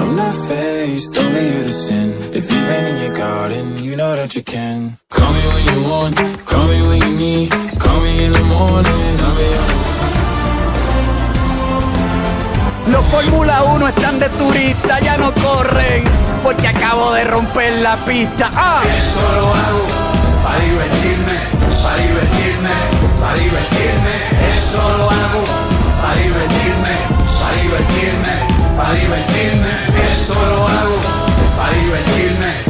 I'm not faced, only you to sin. If you've been in your garden, you know that you can. Call me when you want, call me when you need. Call me in the morning, I'll be on Los Fórmula 1 están de turista, ya no corren, porque acabo de romper la pista. ¡Ah! Esto lo hago para divertirme, para divertirme, para divertirme. Esto lo hago para divertirme, para divertirme para divertirme, esto lo hago, para divertirme.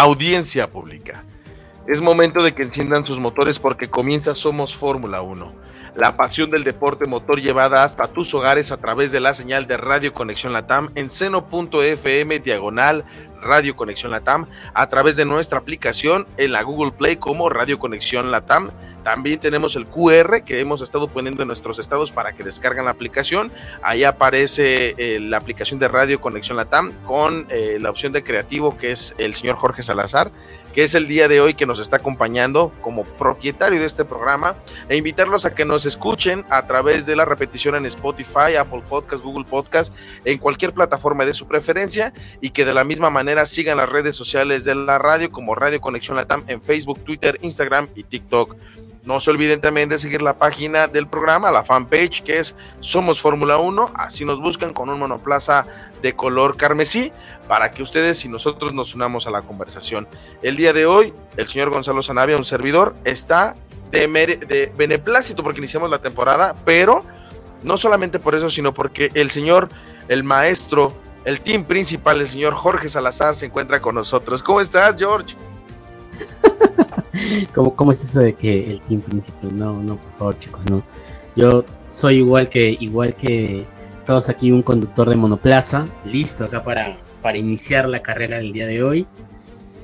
Audiencia pública. Es momento de que enciendan sus motores porque comienza Somos Fórmula 1. La pasión del deporte motor llevada hasta tus hogares a través de la señal de Radio Conexión Latam en seno.fm diagonal Radio Conexión Latam a través de nuestra aplicación en la Google Play como Radio Conexión Latam. También tenemos el QR que hemos estado poniendo en nuestros estados para que descargan la aplicación. Ahí aparece eh, la aplicación de Radio Conexión Latam con eh, la opción de creativo que es el señor Jorge Salazar que es el día de hoy que nos está acompañando como propietario de este programa, e invitarlos a que nos escuchen a través de la repetición en Spotify, Apple Podcast, Google Podcast, en cualquier plataforma de su preferencia, y que de la misma manera sigan las redes sociales de la radio como Radio Conexión Latam en Facebook, Twitter, Instagram y TikTok. No se olviden también de seguir la página del programa, la fanpage que es Somos Fórmula 1. Así nos buscan con un monoplaza de color carmesí para que ustedes y nosotros nos unamos a la conversación. El día de hoy, el señor Gonzalo Sanavia, un servidor, está de, de beneplácito porque iniciamos la temporada, pero no solamente por eso, sino porque el señor, el maestro, el team principal, el señor Jorge Salazar, se encuentra con nosotros. ¿Cómo estás, George? ¿Cómo, ¿Cómo es eso de que el team principal? No, no, por favor, chicos, no. Yo soy igual que, igual que todos aquí, un conductor de monoplaza, listo acá para, para iniciar la carrera del día de hoy.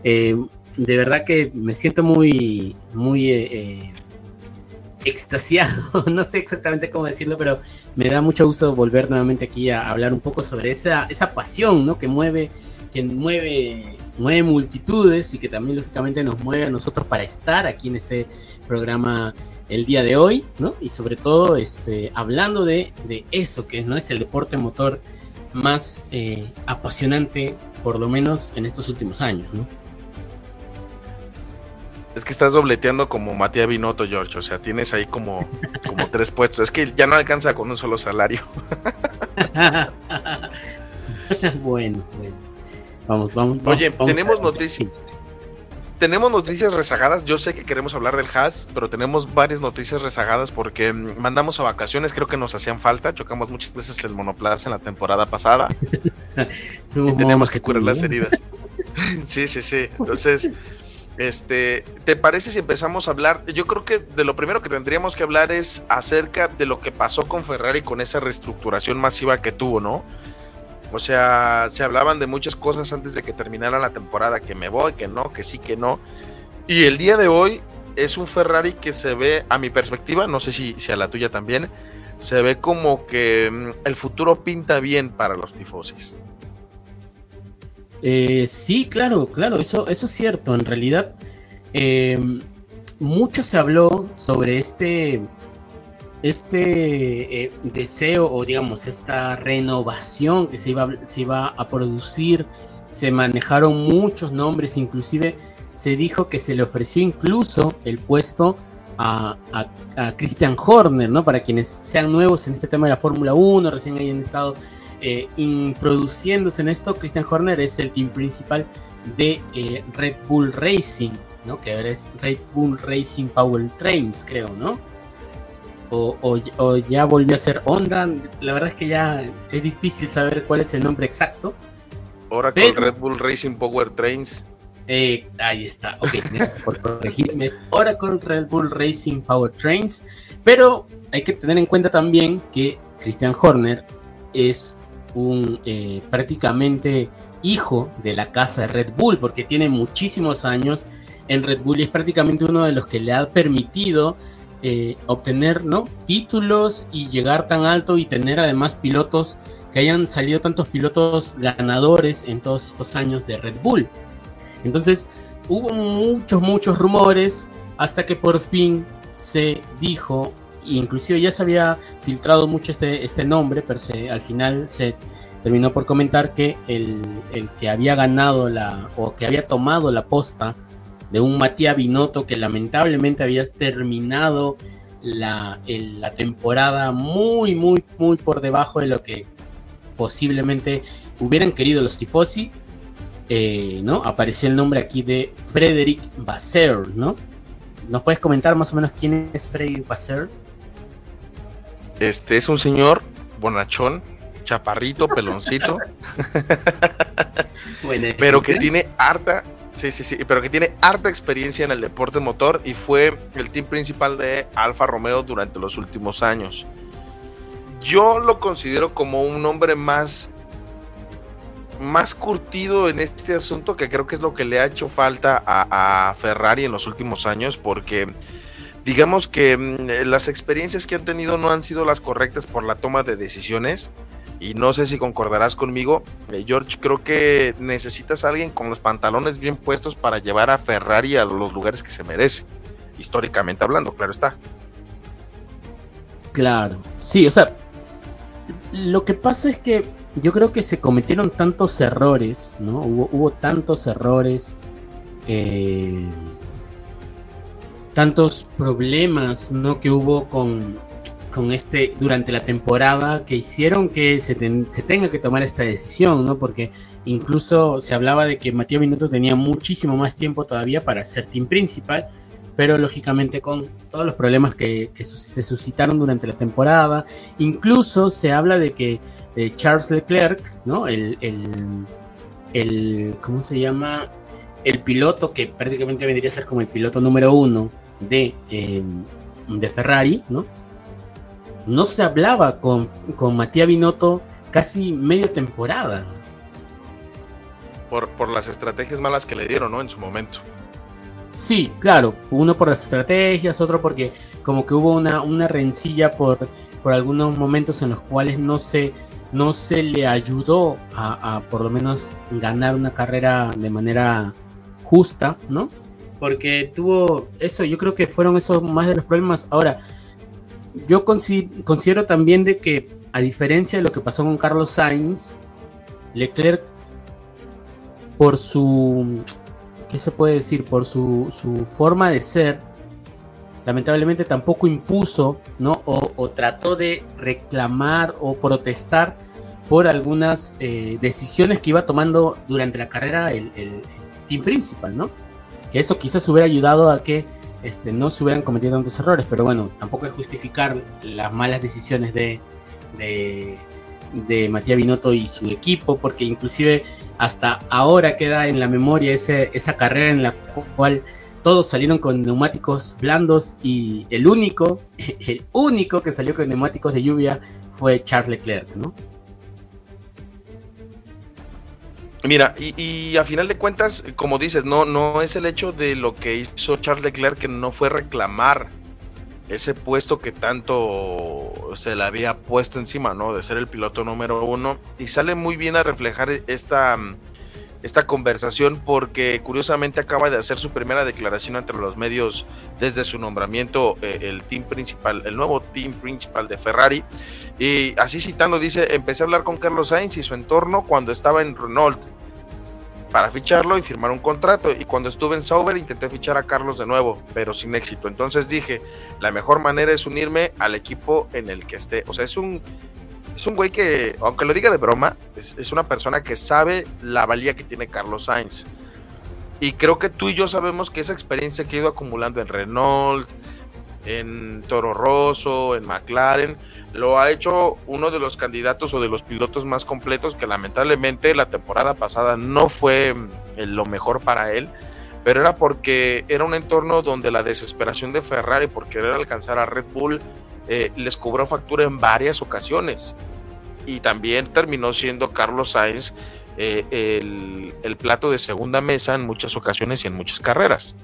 Eh, de verdad que me siento muy, muy eh, eh, extasiado, no sé exactamente cómo decirlo, pero me da mucho gusto volver nuevamente aquí a hablar un poco sobre esa, esa pasión ¿no? que mueve, que mueve mueve multitudes y que también lógicamente nos mueve a nosotros para estar aquí en este programa el día de hoy, ¿no? Y sobre todo este, hablando de, de eso, que no es el deporte motor más eh, apasionante, por lo menos en estos últimos años, ¿no? Es que estás dobleteando como Matías Binotto, George. O sea, tienes ahí como, como tres puestos. Es que ya no alcanza con un solo salario. bueno, bueno. Vamos, vamos. Oye, tenemos noticias. Tenemos noticias rezagadas. Yo sé que queremos hablar del Haas, pero tenemos varias noticias rezagadas porque mm, mandamos a vacaciones. Creo que nos hacían falta. Chocamos muchas veces el monoplaza en la temporada pasada. y tenemos que curar las heridas. sí, sí, sí. Entonces, este, ¿te parece si empezamos a hablar? Yo creo que de lo primero que tendríamos que hablar es acerca de lo que pasó con Ferrari con esa reestructuración masiva que tuvo, ¿no? O sea, se hablaban de muchas cosas antes de que terminara la temporada, que me voy, que no, que sí, que no. Y el día de hoy es un Ferrari que se ve, a mi perspectiva, no sé si, si a la tuya también, se ve como que mm, el futuro pinta bien para los tifosis. Eh, sí, claro, claro, eso, eso es cierto. En realidad, eh, mucho se habló sobre este este eh, deseo o digamos esta renovación que se iba, se iba a producir, se manejaron muchos nombres, inclusive se dijo que se le ofreció incluso el puesto a, Christian Horner, ¿no? Para quienes sean nuevos en este tema de la Fórmula 1, recién hayan estado eh, introduciéndose en esto, Christian Horner es el team principal de eh, Red Bull Racing, ¿no? Que ahora es Red Bull Racing Power Trains, creo, ¿no? O, ya volvió a ser Honda. La verdad es que ya es difícil saber cuál es el nombre exacto. Ahora con Red Bull Racing Power Trains. Eh, ahí está, ok, por corregirme, es Oracle Red Bull Racing Power Trains, pero hay que tener en cuenta también que Christian Horner es un eh, prácticamente hijo de la casa de Red Bull, porque tiene muchísimos años en Red Bull y es prácticamente uno de los que le ha permitido eh, obtener ¿no? títulos y llegar tan alto y tener además pilotos que hayan salido tantos pilotos ganadores en todos estos años de Red Bull. Entonces hubo muchos, muchos rumores hasta que por fin se dijo, inclusive ya se había filtrado mucho este, este nombre, pero se, al final se terminó por comentar que el, que había ganado la, o que había tomado la posta de un Matías Binotto que lamentablemente había terminado la, la temporada muy, muy, muy por debajo de lo que posiblemente hubieran querido los tifosi, eh, ¿no? Apareció el nombre aquí de Frederick Basser, ¿no? ¿Nos puedes comentar más o menos quién es Frederick Basser? Este es un señor bonachón, chaparrito, peloncito, pero que tiene harta, sí, sí, sí, pero que tiene harta experiencia en el deporte motor y fue el team principal de Alfa Romeo durante los últimos años. Yo lo considero como un hombre más más curtido en este asunto, que creo que es lo que le ha hecho falta a, Ferrari en los últimos años, porque digamos que mm, las experiencias que han tenido no han sido las correctas por la toma de decisiones. Y no sé si concordarás conmigo, eh, George, creo que necesitas a alguien con los pantalones bien puestos para llevar a Ferrari a los lugares que se merece, históricamente hablando, claro está. Claro, sí, o sea, lo que pasa es que yo creo que se cometieron tantos errores, ¿no? Hubo, tantos errores, eh, tantos problemas, ¿no? Que hubo con, con este durante la temporada que hicieron que se, tenga que tomar esta decisión, ¿no? Porque incluso se hablaba de que Matías Minuto tenía muchísimo más tiempo todavía para ser team principal, pero lógicamente con todos los problemas que, que se suscitaron durante la temporada, incluso se habla de que de Charles Leclerc, ¿no? El, el, ¿cómo se llama? El piloto que prácticamente vendría a ser como el piloto número uno de, em, de Ferrari, ¿no? No se hablaba con, con Matías Binotto casi media temporada. Por, por las estrategias malas que le dieron, ¿no? En su momento. Sí, claro, uno por las estrategias, otro porque como que hubo una, una rencilla por, por algunos momentos en los cuales no se, no se le ayudó a, por lo menos ganar una carrera de manera justa, ¿no? Porque tuvo eso, yo creo que fueron esos más de los problemas. Ahora, yo considero también de que, a diferencia de lo que pasó con Carlos Sainz, Leclerc, por su, ¿qué se puede decir? Por su, su forma de ser, lamentablemente tampoco impuso, ¿no? O, trató de reclamar o protestar por algunas eh, decisiones que iba tomando durante la carrera el, team principal, ¿no? Que eso quizás hubiera ayudado a que este, no se hubieran cometido tantos errores, pero bueno, tampoco es justificar las malas decisiones de, de, de Matías Binotto y su equipo, porque inclusive hasta ahora queda en la memoria ese, esa carrera en la cual todos salieron con neumáticos blandos y el único, el único que salió con neumáticos de lluvia fue Charles Leclerc, ¿no? Mira, y, a final de cuentas, como dices, no, no es el hecho de lo que hizo Charles Leclerc que no fue reclamar ese puesto que tanto se le había puesto encima, ¿no? De ser el piloto número uno. Y sale muy bien a reflejar esta, esta conversación porque curiosamente acaba de hacer su primera declaración entre los medios desde su nombramiento eh, el team principal, el nuevo team principal de Ferrari. Y así citando dice, empecé a hablar con Carlos Sainz y su entorno cuando estaba en Renault. Para ficharlo y firmar un contrato. Y cuando estuve en Sauber intenté fichar a Carlos de nuevo, pero sin éxito. Entonces dije, la mejor manera es unirme al equipo en el que esté. O sea, es un, es un güey que, aunque lo diga de broma, es, es una persona que sabe la valía que tiene Carlos Sainz. Y creo que tú y yo sabemos que esa experiencia que ha ido acumulando en Renault, en Toro Rosso, en McLaren, lo ha hecho uno de los candidatos o de los pilotos más completos que lamentablemente la temporada pasada no fue eh, lo mejor para él, pero era porque era un entorno donde la desesperación de Ferrari por querer alcanzar a Red Bull eh, les cobró factura en varias ocasiones. Y también terminó siendo Carlos Sainz eh, el plato de segunda mesa en muchas ocasiones y en muchas carreras.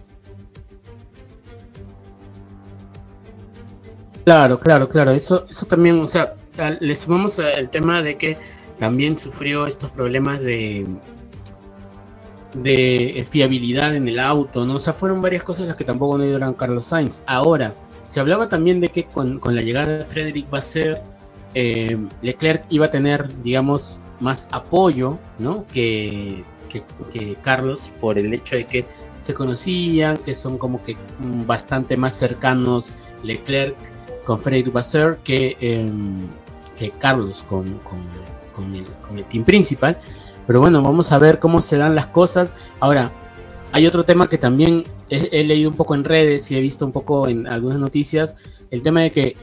Claro, claro, claro. Eso, eso también, o sea, le sumamos el tema de que también sufrió estos problemas de de fiabilidad en el auto, ¿no? O sea, fueron varias cosas las que tampoco no ayudaron a Carlos Sainz. Ahora, se hablaba también de que con, la llegada de Frederick Basser, eh, Leclerc iba a tener, digamos, más apoyo, ¿no? Que, que Carlos, por el hecho de que se conocían, que son como que bastante más cercanos Leclerc con Frederick Basser que, eh, que Carlos con, con, con, el, con, el, team principal. Pero bueno, vamos a ver cómo se dan las cosas. Ahora, hay otro tema que también he, leído un poco en redes y he visto un poco en algunas noticias, el tema de que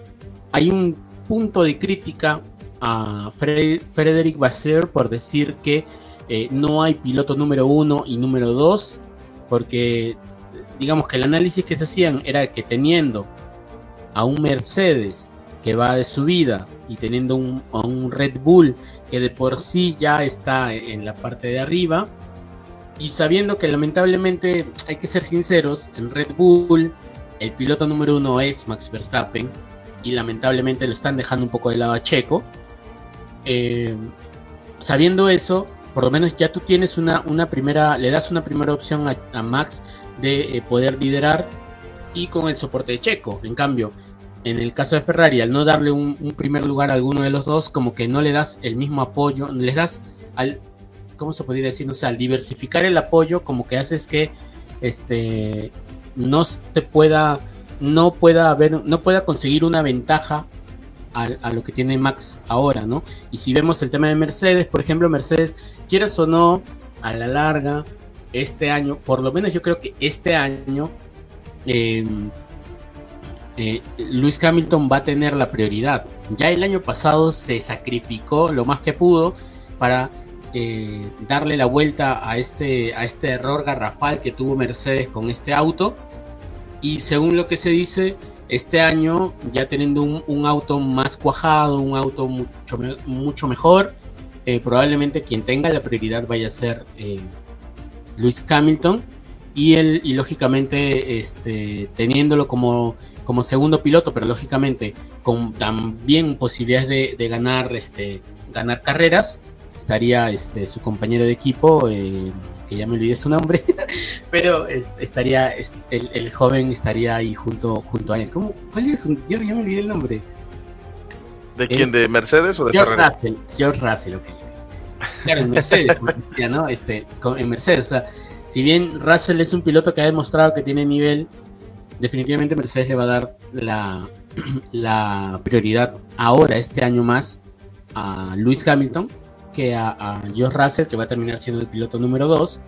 hay un punto de crítica a Fred, Frederick Basser por decir que eh, no hay piloto número uno y número dos, porque digamos que el análisis que se hacían era que teniendo a un Mercedes que va de subida y teniendo un, a un Red Bull que de por sí ya está en la parte de arriba. Y sabiendo que lamentablemente hay que ser sinceros en Red Bull el piloto número uno es Max Verstappen y lamentablemente lo están dejando un poco de lado a Checo. Eh, sabiendo eso por lo menos ya tú tienes una, una primera le das una primera opción a, Max de eh, poder liderar y con el soporte de Checo. En cambio en el caso de Ferrari, al no darle un, primer lugar a alguno de los dos, como que no le das el mismo apoyo, les das al, ¿cómo se podría decir? O sea, al diversificar el apoyo, como que haces que este no se pueda, no pueda haber, no pueda conseguir una ventaja a, a, lo que tiene Max ahora, ¿no? Y si vemos el tema de Mercedes, por ejemplo, Mercedes, quieras o no, a la larga, este año, por lo menos yo creo que este año, eh, eh, Luis Hamilton va a tener la prioridad. Ya el año pasado se sacrificó lo más que pudo para eh, darle la vuelta a este, a este error garrafal que tuvo Mercedes con este auto. Y según lo que se dice, este año ya teniendo un, un auto más cuajado, un auto mucho, mucho mejor, eh, probablemente quien tenga la prioridad vaya a ser Luis Hamilton. Y, él, y lógicamente este, teniéndolo como como segundo piloto, pero lógicamente con también posibilidades de, de ganar, este, ganar carreras, estaría este, su compañero de equipo, eh, que ya me olvidé su nombre, pero es, estaría es, el, el, joven estaría ahí junto, junto a él. ¿Cómo, ¿Cuál es? Un, yo ya me olvidé el nombre. ¿De quién? ¿De Mercedes o de George Ferrari? Russell, George Russell, ok. Claro, en Mercedes, como decía, ¿no? Este, en Mercedes, o sea, si bien Russell es un piloto que ha demostrado que tiene nivel, definitivamente Mercedes le va a dar la, prioridad ahora, este año más, a Lewis Hamilton que a, a, George Russell, que va a terminar siendo el piloto número 2.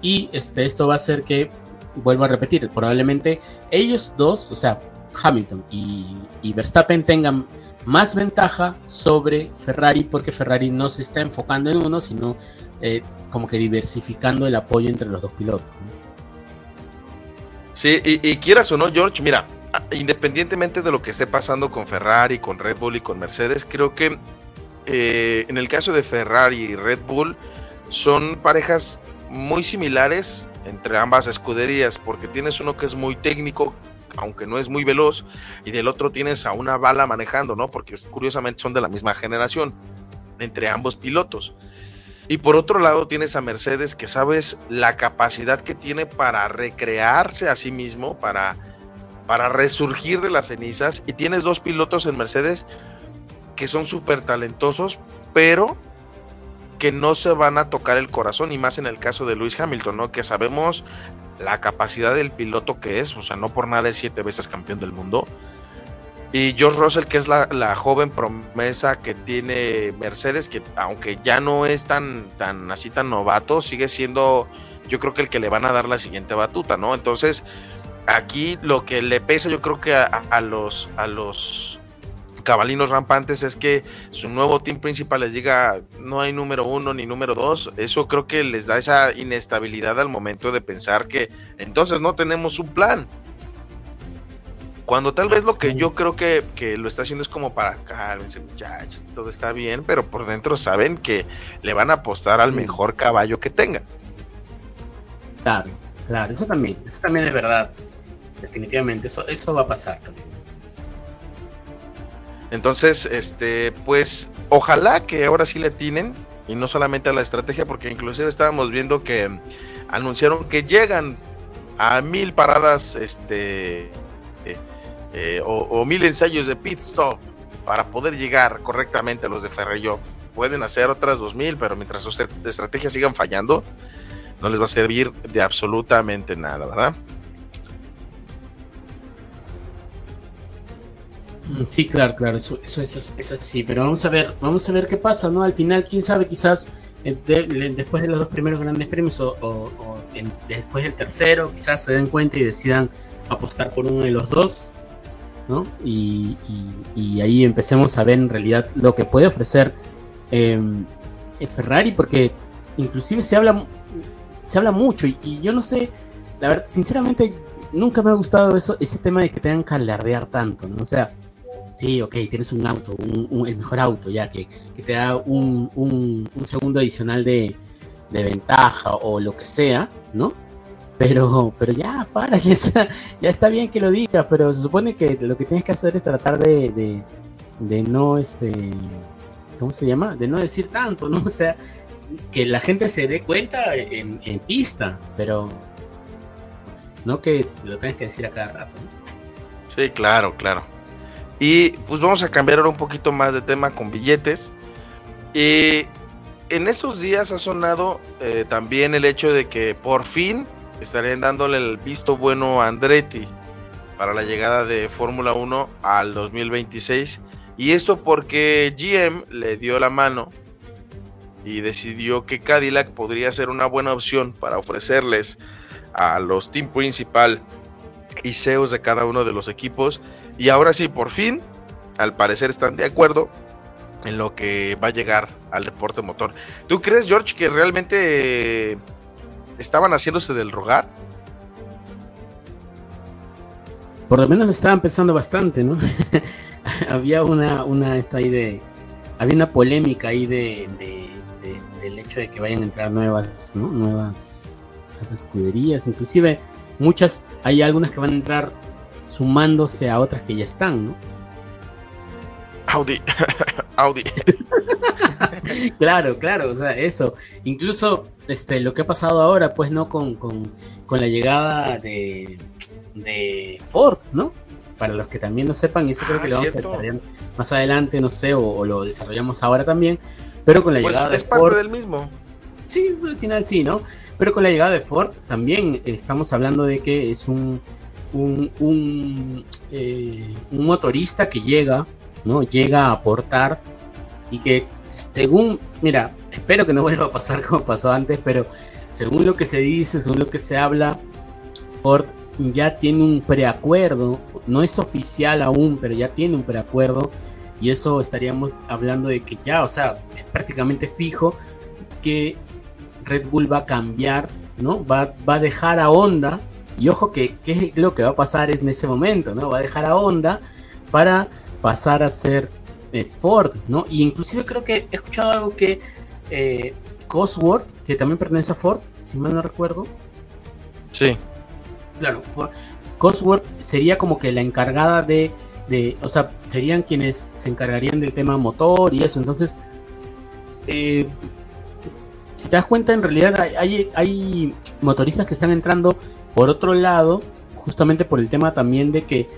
Y este, esto va a hacer que, vuelvo a repetir, probablemente ellos dos, o sea, Hamilton y, Verstappen tengan más ventaja sobre Ferrari porque Ferrari no se está enfocando en uno, sino eh, como que diversificando el apoyo entre los dos pilotos. Sí, y, quieras o no, George, mira, independientemente de lo que esté pasando con Ferrari, con Red Bull y con Mercedes, creo que eh, en el caso de Ferrari y Red Bull son parejas muy similares entre ambas escuderías, porque tienes uno que es muy técnico, aunque no es muy veloz, y del otro tienes a una bala manejando, ¿no? Porque curiosamente son de la misma generación, entre ambos pilotos. Y por otro lado tienes a Mercedes que sabes la capacidad que tiene para recrearse a sí mismo, para, para resurgir de las cenizas. Y tienes dos pilotos en Mercedes que son súper talentosos, pero que no se van a tocar el corazón, y más en el caso de Luis Hamilton, ¿no? Que sabemos la capacidad del piloto que es, o sea, no por nada es siete veces campeón del mundo. Y George Russell, que es la, joven promesa que tiene Mercedes, que aunque ya no es tan, tan así tan novato, sigue siendo, yo creo que el que le van a dar la siguiente batuta, ¿no? Entonces, aquí lo que le pesa, yo creo que a los, a los cabalinos rampantes es que su nuevo team principal les diga no hay número uno ni número dos. Eso creo que les da esa inestabilidad al momento de pensar que entonces no tenemos un plan. Cuando tal vez lo que yo creo que, que lo está haciendo es como para cálmense muchachos, todo está bien, pero por dentro saben que le van a apostar al mejor caballo que tengan. Claro, claro, eso también, eso también es verdad. Definitivamente, eso, eso va a pasar también. Entonces, este, pues, ojalá que ahora sí le tienen, y no solamente a la estrategia, porque inclusive estábamos viendo que anunciaron que llegan a mil paradas, este, eh, o, o, mil ensayos de pit stop para poder llegar correctamente a los de Ferrello. Pueden hacer otras dos mil, pero mientras sus estrategias sigan fallando, no les va a servir de absolutamente nada, ¿verdad? Sí, claro, claro, eso, eso es, es, así, pero vamos a ver, vamos a ver qué pasa, ¿no? Al final, quién sabe, quizás de, después de los dos primeros grandes premios o, después del tercero, quizás se den cuenta y decidan apostar por uno de los dos, ¿no? Y, ahí empecemos a ver en realidad lo que puede ofrecer eh, el Ferrari, porque inclusive se habla, se habla mucho y, y yo no sé, la verdad, sinceramente, nunca me ha gustado eso, ese tema de que tengan que alardear tanto, ¿no? O sea, sí, ok, tienes un auto, un, un, el mejor auto, ya que, que te da un, un, segundo adicional de, de, ventaja o lo que sea, ¿no? Pero, pero ya, para, ya está, bien que lo digas, pero se supone que lo que tienes que hacer es tratar de, de, no, este, ¿cómo se llama? De no decir tanto, ¿no? O sea, que la gente se dé cuenta en, en pista, pero no que lo tengas que decir a cada rato, ¿no? Sí, claro, claro. Y pues vamos a cambiar ahora un poquito más de tema con billetes. Y en estos días ha sonado eh, también el hecho de que por fin estarían dándole el visto bueno a Andretti para la llegada de Fórmula 1 al 2026. Y esto porque GM le dio la mano y decidió que Cadillac podría ser una buena opción para ofrecerles a los team principal y CEOs de cada uno de los equipos y ahora sí, por fin, al parecer están de acuerdo en lo que va a llegar al deporte motor. ¿Tú crees, George, que realmente estaban haciéndose del rogar? Por lo menos estaban pensando bastante, ¿no? había una, una esta ahí de, había una polémica ahí de, de, de, del hecho de que vayan a entrar nuevas, ¿no? Nuevas escuderías, inclusive muchas, hay algunas que van a entrar sumándose a otras que ya están, ¿no? Audi, Audi. claro, claro, o sea, eso. Incluso este, lo que ha pasado ahora, pues, ¿no? Con, con, con la llegada de, de Ford, ¿no? Para los que también no sepan, y eso creo que Ah, lo vamos a cierto. desarrollar más adelante, no sé, o, o lo desarrollamos ahora también. Pero con la Pues llegada es de parte Ford, del mismo. Sí, al final sí, ¿no? Pero con la llegada de Ford también estamos hablando de que es un, un, un, eh, un motorista que llega, ¿no? Llega a aportar y que según, mira, espero que no vuelva a pasar como pasó antes, pero según lo que se dice, según lo que se habla, Ford ya tiene un preacuerdo, no es oficial aún, pero ya tiene un preacuerdo y eso estaríamos hablando de que ya, o sea, es prácticamente fijo que Red Bull va a cambiar, ¿no? Va, va a dejar a Honda, y ojo que, que lo que va a pasar es en ese momento, ¿no? Va a dejar a Honda para pasar a ser Ford, ¿no? Y inclusive creo que he escuchado algo que eh, Cosworth, que también pertenece a Ford, si mal no recuerdo, Sí. claro, Ford, Cosworth sería como que la encargada de, de, o sea, serían quienes se encargarían del tema motor y eso, entonces, eh, si te das cuenta, en realidad hay, hay, motoristas que están entrando por otro lado, justamente por el tema también de que,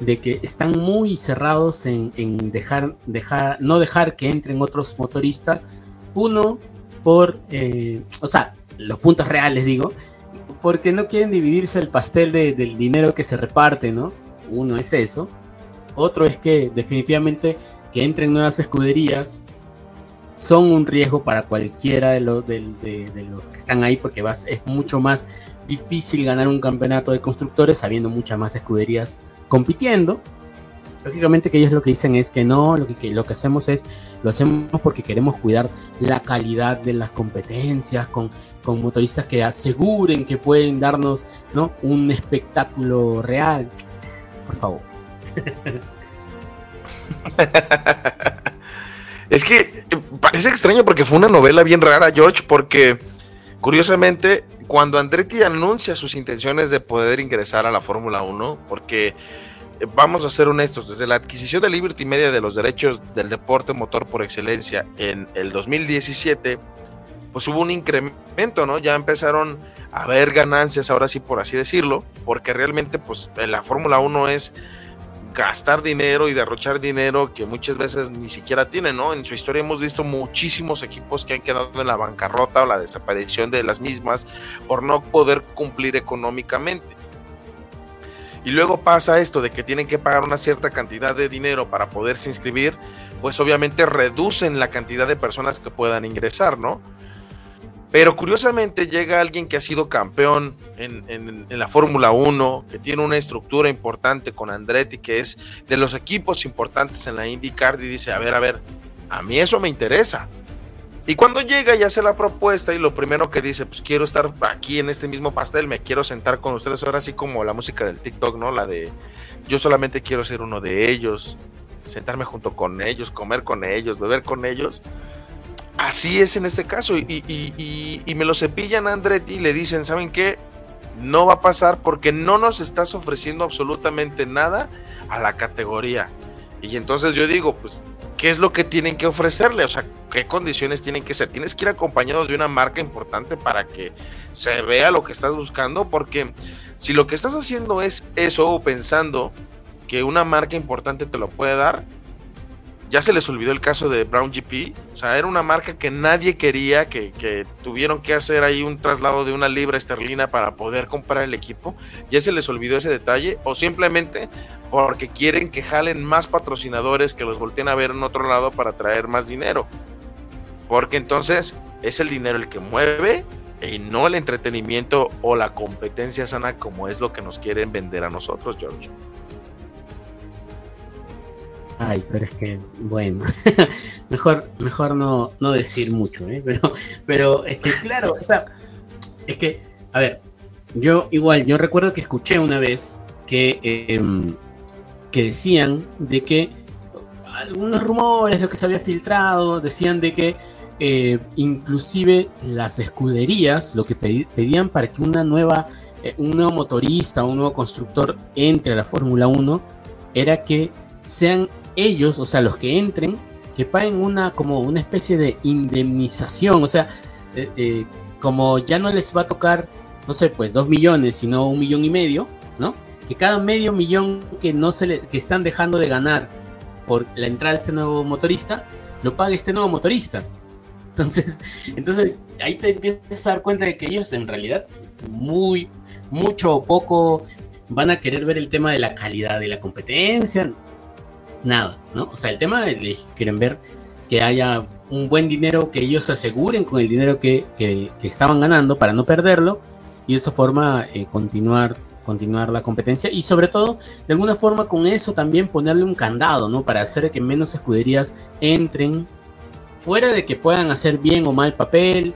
de que están muy cerrados en, en dejar, dejar, no dejar que entren otros motoristas. Uno, por, eh, o sea, los puntos reales digo, porque no quieren dividirse el pastel del dinero que se reparte, ¿no? Uno es eso. Otro es que definitivamente que entren nuevas escuderías son un riesgo para cualquiera de los, de, que están ahí porque vas, es mucho más difícil ganar un campeonato de constructores habiendo muchas más escuderías compitiendo. Lógicamente que ellos lo que dicen es que no, lo que, lo que hacemos es, lo hacemos porque queremos cuidar la calidad de las competencias, con, con motoristas que aseguren que pueden darnos ¿no? un espectáculo real. Por favor. es que eh, parece extraño porque fue una novela bien rara, George, porque curiosamente cuando Andretti anuncia sus intenciones de poder ingresar a la Fórmula 1, porque vamos a ser honestos, desde la adquisición de Liberty Media de los derechos del deporte motor por excelencia en el 2017, pues hubo un incremento, ¿no? Ya empezaron a haber ganancias, ahora sí, por así decirlo, porque realmente, pues, la Fórmula 1 es gastar dinero y derrochar dinero que muchas veces ni siquiera tienen, ¿no? En su historia hemos visto muchísimos equipos que han quedado en la bancarrota o la desaparición de las mismas por no poder cumplir económicamente. Y luego pasa esto de que tienen que pagar una cierta cantidad de dinero para poderse inscribir, pues obviamente reducen la cantidad de personas que puedan ingresar, ¿no? Pero curiosamente llega alguien que ha sido campeón en, la Fórmula 1, que tiene una estructura importante con Andretti, que es de los equipos importantes en la IndyCar, y dice, a ver, a ver, a mí eso me interesa. Y cuando llega y hace la propuesta y lo primero que dice, pues quiero estar aquí en este mismo pastel, me quiero sentar con ustedes, ahora así como la música del TikTok, ¿no? La de yo solamente quiero ser uno de ellos, sentarme junto con ellos, comer con ellos, beber con ellos. Así es en este caso. Y, me lo cepillan a Andretti y le dicen, ¿saben qué? No va a pasar porque no nos estás ofreciendo absolutamente nada a la categoría. Y entonces yo digo, pues qué es lo que tienen que ofrecerle, o sea, qué condiciones tienen que ser. Tienes que ir acompañado de una marca importante para que se vea lo que estás buscando, porque si lo que estás haciendo es eso o pensando que una marca importante te lo puede dar, ya se les olvidó el caso de Brown GP, o sea, era una marca que nadie quería, que, que, tuvieron que hacer ahí un traslado de una libra esterlina para poder comprar el equipo, ya se les olvidó ese detalle, o simplemente porque quieren que jalen más patrocinadores que los volteen a ver en otro lado para traer más dinero. Porque entonces es el dinero el que mueve y no el entretenimiento o la competencia sana como es lo que nos quieren vender a nosotros, George. Ay, pero es que, bueno, mejor, mejor no, no decir mucho, ¿eh? pero, pero es que, claro, es que, a ver, yo igual, yo recuerdo que escuché una vez que em, que decían de que algunos rumores, lo que se había filtrado, decían de que eh, inclusive las escuderías lo que pedían para que una nueva, eh, un nuevo motorista, un nuevo constructor entre a la Fórmula 1 era que sean ellos, o sea, los que entren, que paguen una como una especie de indemnización, o sea, eh, como ya no les va a tocar, no sé, pues dos millones, sino un millón y medio, ¿no? que cada medio millón que no se le, que están dejando de ganar por la entrada de este nuevo motorista, lo pague este nuevo motorista. Entonces, entonces ahí te empiezas a dar cuenta de que ellos en realidad muy, mucho o poco van a querer ver el tema de la calidad de la competencia. Nada, ¿no? O sea, el tema de quieren ver que haya un buen dinero, que ellos se aseguren con el dinero que, que, estaban ganando para no perderlo y de esa forma eh, continuar continuar la competencia y sobre todo de alguna forma con eso también ponerle un candado, ¿no? Para hacer que menos escuderías entren fuera de que puedan hacer bien o mal papel.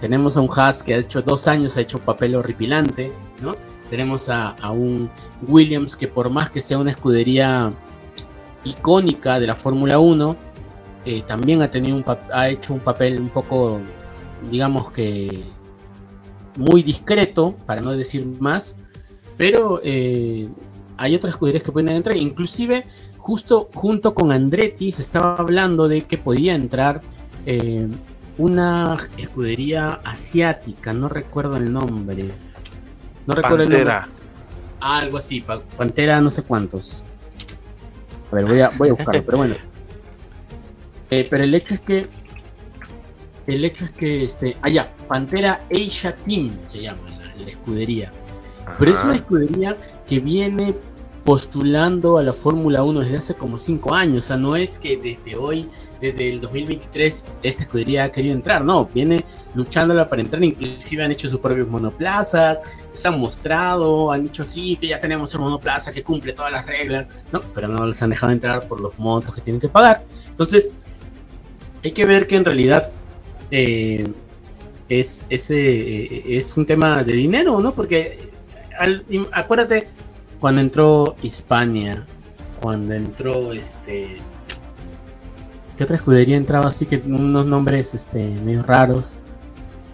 Tenemos a un Haas que ha hecho dos años, ha hecho papel horripilante, ¿no? Tenemos a, un Williams que por más que sea una escudería icónica de la Fórmula 1, eh, también ha, tenido un ha hecho un papel un poco, digamos que muy discreto, para no decir más, pero eh, hay otras escuderías que pueden entrar. Inclusive, justo junto con Andretti se estaba hablando de que podía entrar eh, una escudería asiática. No recuerdo el nombre. No recuerdo el nombre. algo así, Pantera no sé cuántos. A ver, voy a, voy a buscarlo, pero bueno. Eh, pero el hecho es que el hecho es que, este, allá, ah, Pantera Asia Team se llama la, escudería. Pero es una escudería que viene postulando a la Fórmula 1 desde hace como cinco años. O sea, no es que desde hoy, desde el 2023, esta escudería ha querido entrar. No, viene luchándola para entrar. Inclusive han hecho sus propios monoplazas, se han mostrado, han dicho sí, que ya tenemos el monoplaza que cumple todas las reglas. No, pero no les han dejado entrar por los montos que tienen que pagar. Entonces, hay que ver que en realidad eh, es, ese, eh, es un tema de dinero, ¿no? Porque acuérdate cuando entró Hispania, cuando entró este... ¿Qué otra escudería entraba así que unos nombres este, medio raros?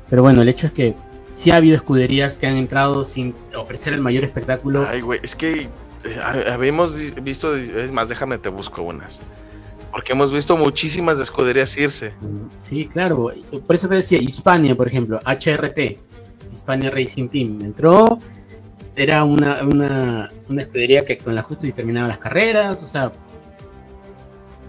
Pero bueno, el hecho es que sí ha habido escuderías que han entrado sin ofrecer el mayor espectáculo. Ay, güey, es que eh, habíamos visto, es más, déjame te busco unas. Porque hemos visto muchísimas escuderías irse. Sí, claro. Por eso te decía, Hispania, por ejemplo, HRT, Hispania Racing Team, entró, era una, una, una escudería que con la justa terminaba las carreras, o sea.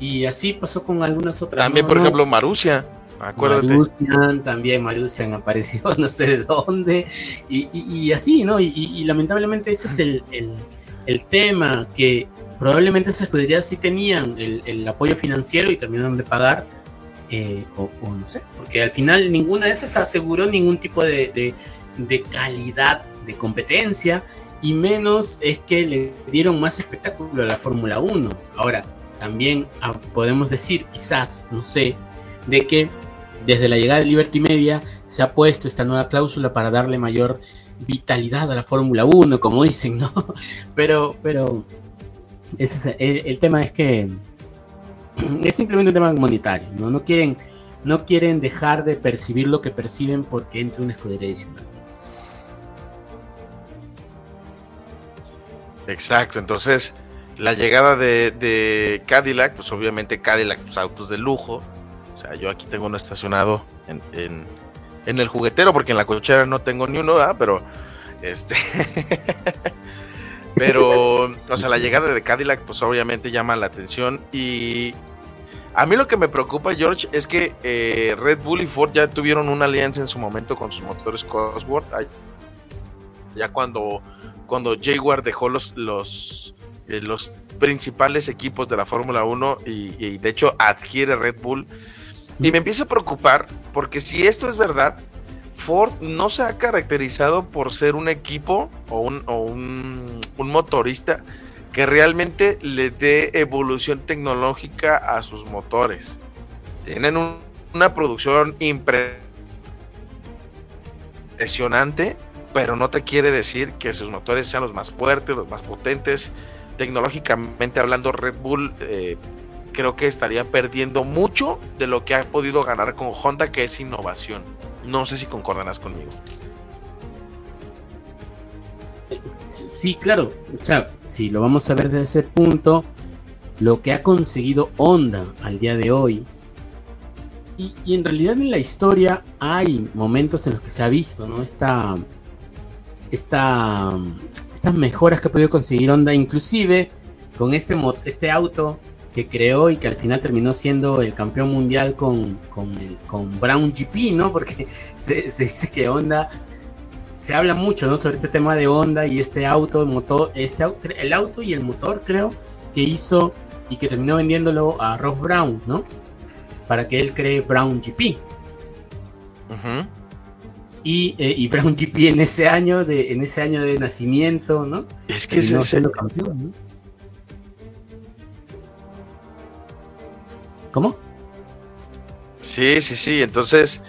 Y así pasó con algunas otras. También, por ejemplo, Marusia. Acuérdate. Marusian, también Marusian apareció no sé de dónde. Y, y, así, ¿no? Y, lamentablemente ese es el, el, el tema que probablemente esas escuderías sí tenían el, apoyo financiero y terminaron de pagar, eh, o, no sé, porque al final ninguna de esas aseguró ningún tipo de, calidad de competencia y menos es que le dieron más espectáculo a la Fórmula 1. Ahora, también ah, podemos decir, quizás, no sé, de que desde la llegada de Liberty Media se ha puesto esta nueva cláusula para darle mayor vitalidad a la Fórmula 1, como dicen, ¿no? Pero, pero el, tema es que es simplemente un tema monetario, ¿no? No quieren, no quieren dejar de percibir lo que perciben porque entre una escudería adicional. Exacto, entonces la llegada de, Cadillac, pues obviamente Cadillac, pues autos de lujo. O sea, yo aquí tengo uno estacionado en, el juguetero, porque en la cochera no tengo ni uno, pero este Pero, o sea, la llegada de Cadillac, pues obviamente llama la atención. Y a mí lo que me preocupa, George, es que eh, Red Bull y Ford ya tuvieron una alianza en su momento con sus motores Cosworth. Ya cuando, cuando Jaguar dejó los, eh, los principales equipos de la Fórmula 1 y, y de hecho adquiere Red Bull. Y me empieza a preocupar porque si esto es verdad, Ford no se ha caracterizado por ser un equipo o un, motorista que realmente le dé evolución tecnológica a sus motores. Tienen una producción impresionante, pero no te quiere decir que sus motores sean los más fuertes, los más potentes. Tecnológicamente hablando, Red Bull eh, creo que estaría perdiendo mucho de lo que ha podido ganar con Honda, que es innovación. No sé si concordarás conmigo. Sí, claro. O sea, si lo vamos a ver desde ese punto, lo que ha conseguido Honda al día de hoy, y, en realidad en la historia hay momentos en los que se ha visto, ¿no? Esta, esta, estas mejoras que ha podido conseguir Honda, inclusive con este, este auto que creó y que al final terminó siendo el campeón mundial con, con, Brown GP, ¿no? Porque se, dice que Honda, se habla mucho, ¿no? Sobre este tema de Honda y este auto, el motor, este, el auto y el motor, creo, que hizo y que terminó vendiéndolo a Ross Brown, ¿no? Para que él cree Brown GP. Y, eh, y, Brown GP en ese año de, en ese año de nacimiento, ¿no? Es que es el... campeón, ¿no? ¿Cómo? Sí, sí, sí. Entonces,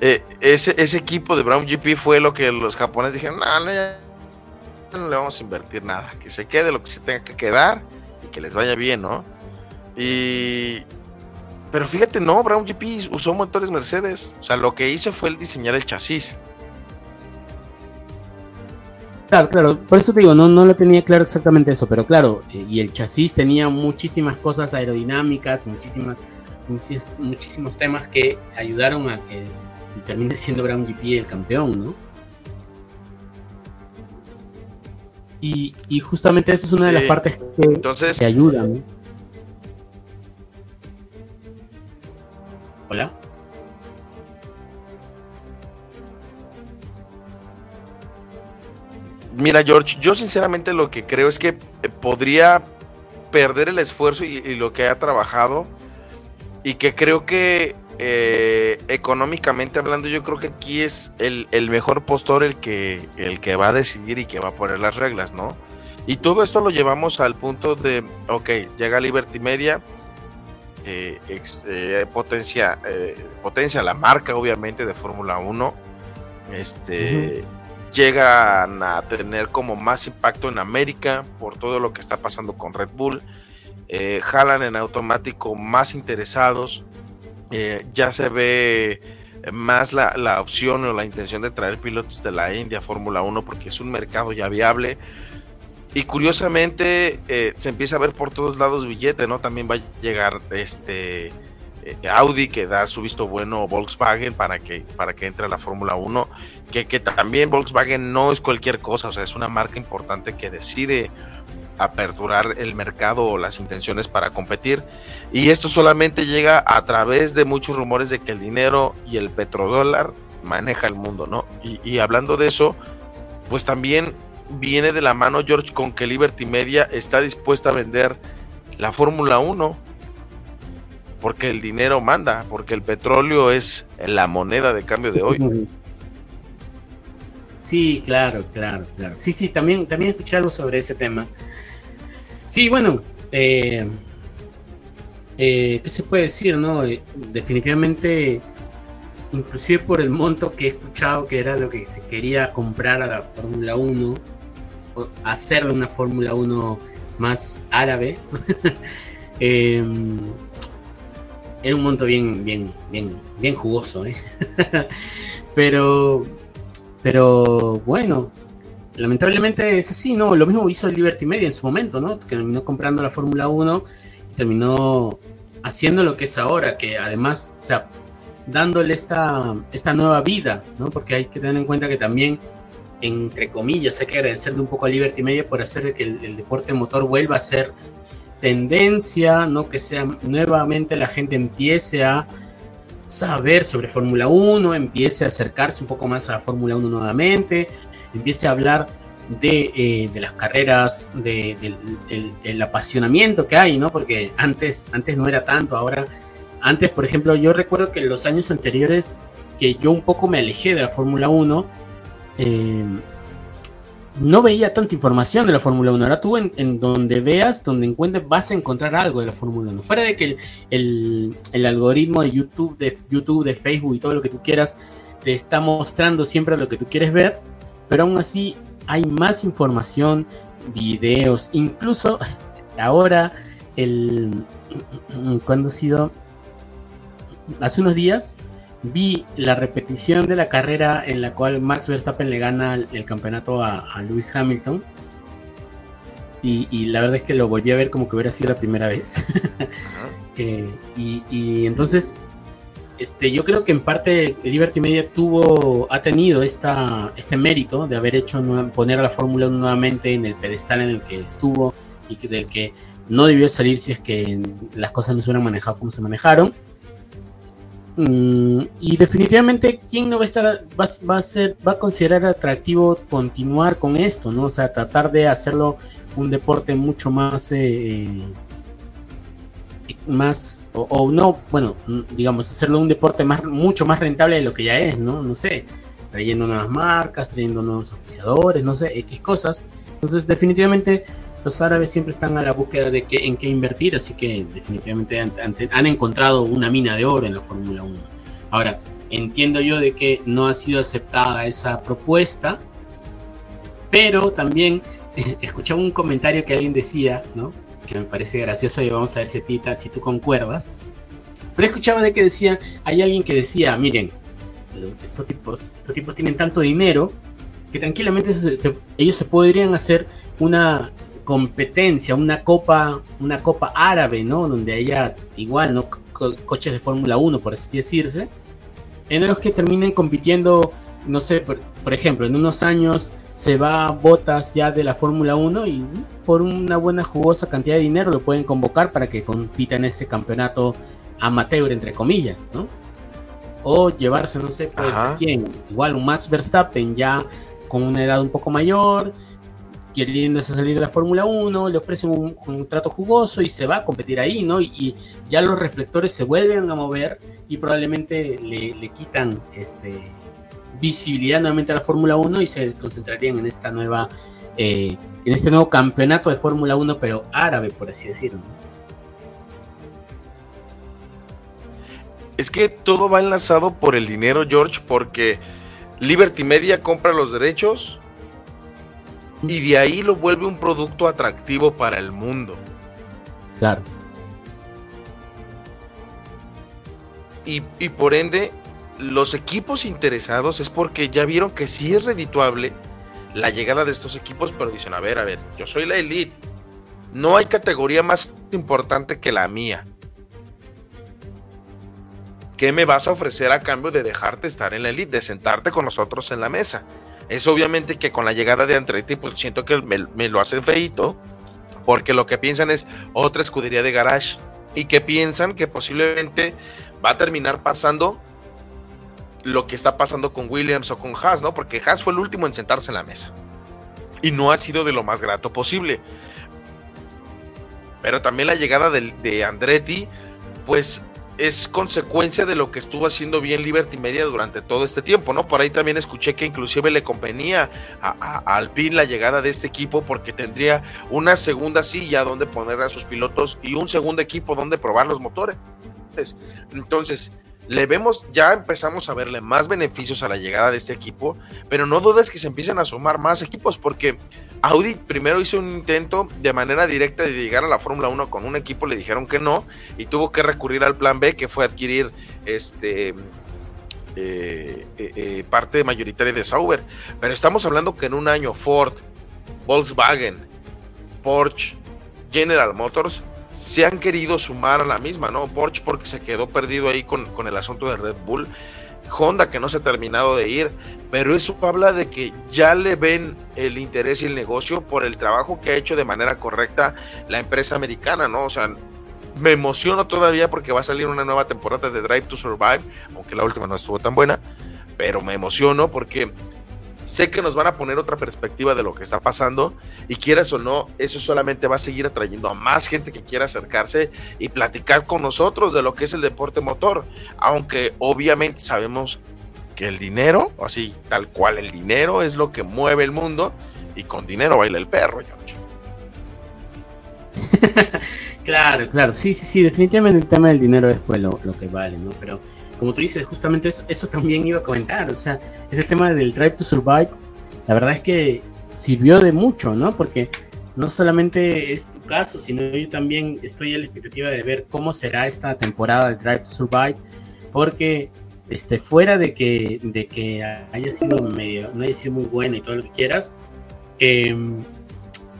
eh, ese, ese equipo de Brown GP fue lo que los japoneses dijeron, no, no, no le vamos a invertir nada, que se quede lo que se tenga que quedar y que les vaya bien, ¿no? Y... Pero fíjate, no, Brown GP usó motores Mercedes. O sea, lo que hizo fue el diseñar el chasis. Claro, claro, por eso te digo, no, no lo tenía claro exactamente eso, pero claro, eh, y el chasis tenía muchísimas cosas aerodinámicas, muchísimas, muchísimos temas que ayudaron a que termine siendo Brown GP el campeón, ¿no? Y, justamente esa es una de las partes que, Entonces, que ayudan. Hola. Mira, George, yo sinceramente lo que creo es que eh, podría perder el esfuerzo y, lo que ha trabajado y que creo que eh, económicamente hablando yo creo que aquí es el, el, mejor postor el que, el que va a decidir y que va a poner las reglas, ¿no? Y todo esto lo llevamos al punto de, ok, llega Liberty Media, eh, potencia, potencia la marca obviamente de Fórmula 1, este llegan a tener como más impacto en América por todo lo que está pasando con Red Bull. Eh, jalan en automático más interesados. Eh, ya se ve más la, opción o la intención de traer pilotos de la India Fórmula 1 porque es un mercado ya viable. Y curiosamente eh, se empieza a ver por todos lados billete, ¿no? También va a llegar este eh, Audi que da su visto bueno Volkswagen para que, para que entre a la Fórmula 1, que, que también Volkswagen no es cualquier cosa, o sea, es una marca importante que decide aperturar el mercado o las intenciones para competir. Y esto solamente llega a través de muchos rumores de que el dinero y el petrodólar maneja el mundo, ¿no? Y, y hablando de eso, pues también viene de la mano George con que Liberty Media está dispuesta a vender la Fórmula 1 porque el dinero manda, porque el petróleo es la moneda de cambio de hoy. Sí, claro, claro, claro. Sí, sí, también, también escuché algo sobre ese tema. Sí, bueno, eh, eh, ¿qué se puede decir, no? Eh, definitivamente, inclusive por el monto que he escuchado que era lo que se quería comprar a la Fórmula 1, hacerle una Fórmula 1 más árabe. eh, era un monto bien, bien, bien, bien jugoso, ¿eh? pero, pero bueno, lamentablemente es así, ¿no? Lo mismo hizo el Liberty Media en su momento, ¿no? Que terminó comprando la Fórmula 1 y terminó haciendo lo que es ahora, que además, o sea, dándole esta, esta nueva vida, ¿no? Porque hay que tener en cuenta que también, entre comillas, hay que agradecerle un poco a Liberty Media por hacer que el deporte motor vuelva a ser tendencia, ¿no? Que sea nuevamente la gente empiece a saber sobre Fórmula 1, empiece a acercarse un poco más a la Fórmula 1 nuevamente, empiece a hablar de, eh, las carreras, de, del apasionamiento que hay, ¿no? Porque antes, antes no era tanto, ahora, antes, por ejemplo, yo recuerdo que en los años anteriores que yo un poco me alejé de la Fórmula 1, eh, no veía tanta información de la Fórmula 1. Ahora tú en, donde veas, donde encuentres, vas a encontrar algo de la Fórmula 1. Fuera de que el, algoritmo de YouTube, de YouTube, de Facebook y todo lo que tú quieras, te está mostrando siempre lo que tú quieres ver, pero aún así hay más información, videos, incluso ahora el cuando ha sido hace unos días vi la repetición de la carrera en la cual Max Verstappen le gana el, campeonato a, Lewis Hamilton. Y, la verdad es que lo volví a ver como que hubiera sido la primera vez. Eh, y, entonces, este, yo creo que en parte Liberty Media tuvo, ha tenido esta, este mérito de haber hecho poner a la Fórmula 1 nuevamente en el pedestal en el que estuvo y del que no debió salir si es que las cosas no se hubieran manejado como se manejaron. Mm, y definitivamente, ¿quién no va a estar, va, a ser, va a considerar atractivo continuar con esto, ¿no? O sea, tratar de hacerlo un deporte mucho más, eh, más, o, no, bueno, digamos, hacerlo un deporte más, mucho más rentable de lo que ya es, ¿no? No sé, trayendo nuevas marcas, trayendo nuevos oficiadores, no sé, X cosas. Entonces, definitivamente, los árabes siempre están a la búsqueda de qué, en qué invertir, así que definitivamente han, encontrado una mina de oro en la Fórmula 1. Ahora, entiendo yo de que no ha sido aceptada esa propuesta, pero también escuchaba un comentario que alguien decía, ¿no? Que me parece gracioso y vamos a ver si, si tú concuerdas. Pero escuchaba de que decía, hay alguien que decía, miren, estos tipos, estos tipos tienen tanto dinero que tranquilamente ellos se podrían hacer una competencia, una copa, una copa árabe, ¿no? Donde haya igual, ¿no? coches de Fórmula 1, por así decirse, en los que terminen compitiendo, no sé, por, ejemplo, en unos años se va Botas ya de la Fórmula 1 y por una buena jugosa cantidad de dinero lo pueden convocar para que compita en ese campeonato amateur, entre comillas, ¿no? O llevarse, no sé, pues quién, igual un Max Verstappen ya con una edad un poco mayor, queriéndose salir de la Fórmula 1, le ofrecen un, contrato jugoso y se va a competir ahí, ¿no? Y, ya los reflectores se vuelven a mover y probablemente le, quitan este, visibilidad nuevamente a la Fórmula 1 y se concentrarían en esta nueva, eh, en este nuevo campeonato de Fórmula 1, pero árabe, por así decirlo. Es que todo va enlazado por el dinero, George, porque Liberty Media compra los derechos y de ahí lo vuelve un producto atractivo para el mundo. Claro. Y, y, por ende, los equipos interesados es porque ya vieron que sí es redituable la llegada de estos equipos, pero dicen, a ver, a ver, yo soy la elite. No hay categoría más importante que la mía. ¿Qué me vas a ofrecer a cambio de dejarte estar en la elite, de sentarte con nosotros en la mesa? Es obviamente que con la llegada de Andretti, pues siento que me, lo hacen feito, porque lo que piensan es otra escudería de garage y que piensan que posiblemente va a terminar pasando lo que está pasando con Williams o con Haas, ¿no? Porque Haas fue el último en sentarse en la mesa y no ha sido de lo más grato posible. Pero también la llegada de, de Andretti, pues es consecuencia de lo que estuvo haciendo bien Liberty Media durante todo este tiempo, ¿no? Por ahí también escuché que inclusive le convenía a, Alpine la llegada de este equipo porque tendría una segunda silla donde poner a sus pilotos y un segundo equipo donde probar los motores. Entonces, le vemos, ya empezamos a verle más beneficios a la llegada de este equipo, pero no dudes que se empiecen a sumar más equipos, porque Audi primero hizo un intento de manera directa de llegar a la Fórmula 1 con un equipo, le dijeron que no, y tuvo que recurrir al plan B, que fue adquirir este eh, eh, eh, parte mayoritaria de Sauber. Pero estamos hablando que en un año Ford, Volkswagen, Porsche, General Motors se han querido sumar a la misma, ¿no? Porsche porque se quedó perdido ahí con, con el asunto de Red Bull. Honda que no se ha terminado de ir, pero eso habla de que ya le ven el interés y el negocio por el trabajo que ha hecho de manera correcta la empresa americana, ¿no? O sea, me emociono todavía porque va a salir una nueva temporada de Drive to Survive, aunque la última no estuvo tan buena, pero me emociono porque sé que nos van a poner otra perspectiva de lo que está pasando y quieras o no, eso solamente va a seguir atrayendo a más gente que quiera acercarse y platicar con nosotros de lo que es el deporte motor, aunque obviamente sabemos que el dinero, así tal cual el dinero es lo que mueve el mundo y con dinero baila el perro, George. claro, claro, sí, sí, sí, definitivamente el tema del dinero es pues lo, lo que vale, ¿no? Pero como tú dices, justamente eso, también iba a comentar. O sea, ese tema del Drive to Survive, la verdad es que sirvió de mucho, ¿no? Porque no solamente es tu caso, sino yo también estoy a la expectativa de ver cómo será esta temporada de Drive to Survive, porque este, fuera de que, de que haya sido medio, no haya sido muy buena y todo lo que quieras, eh,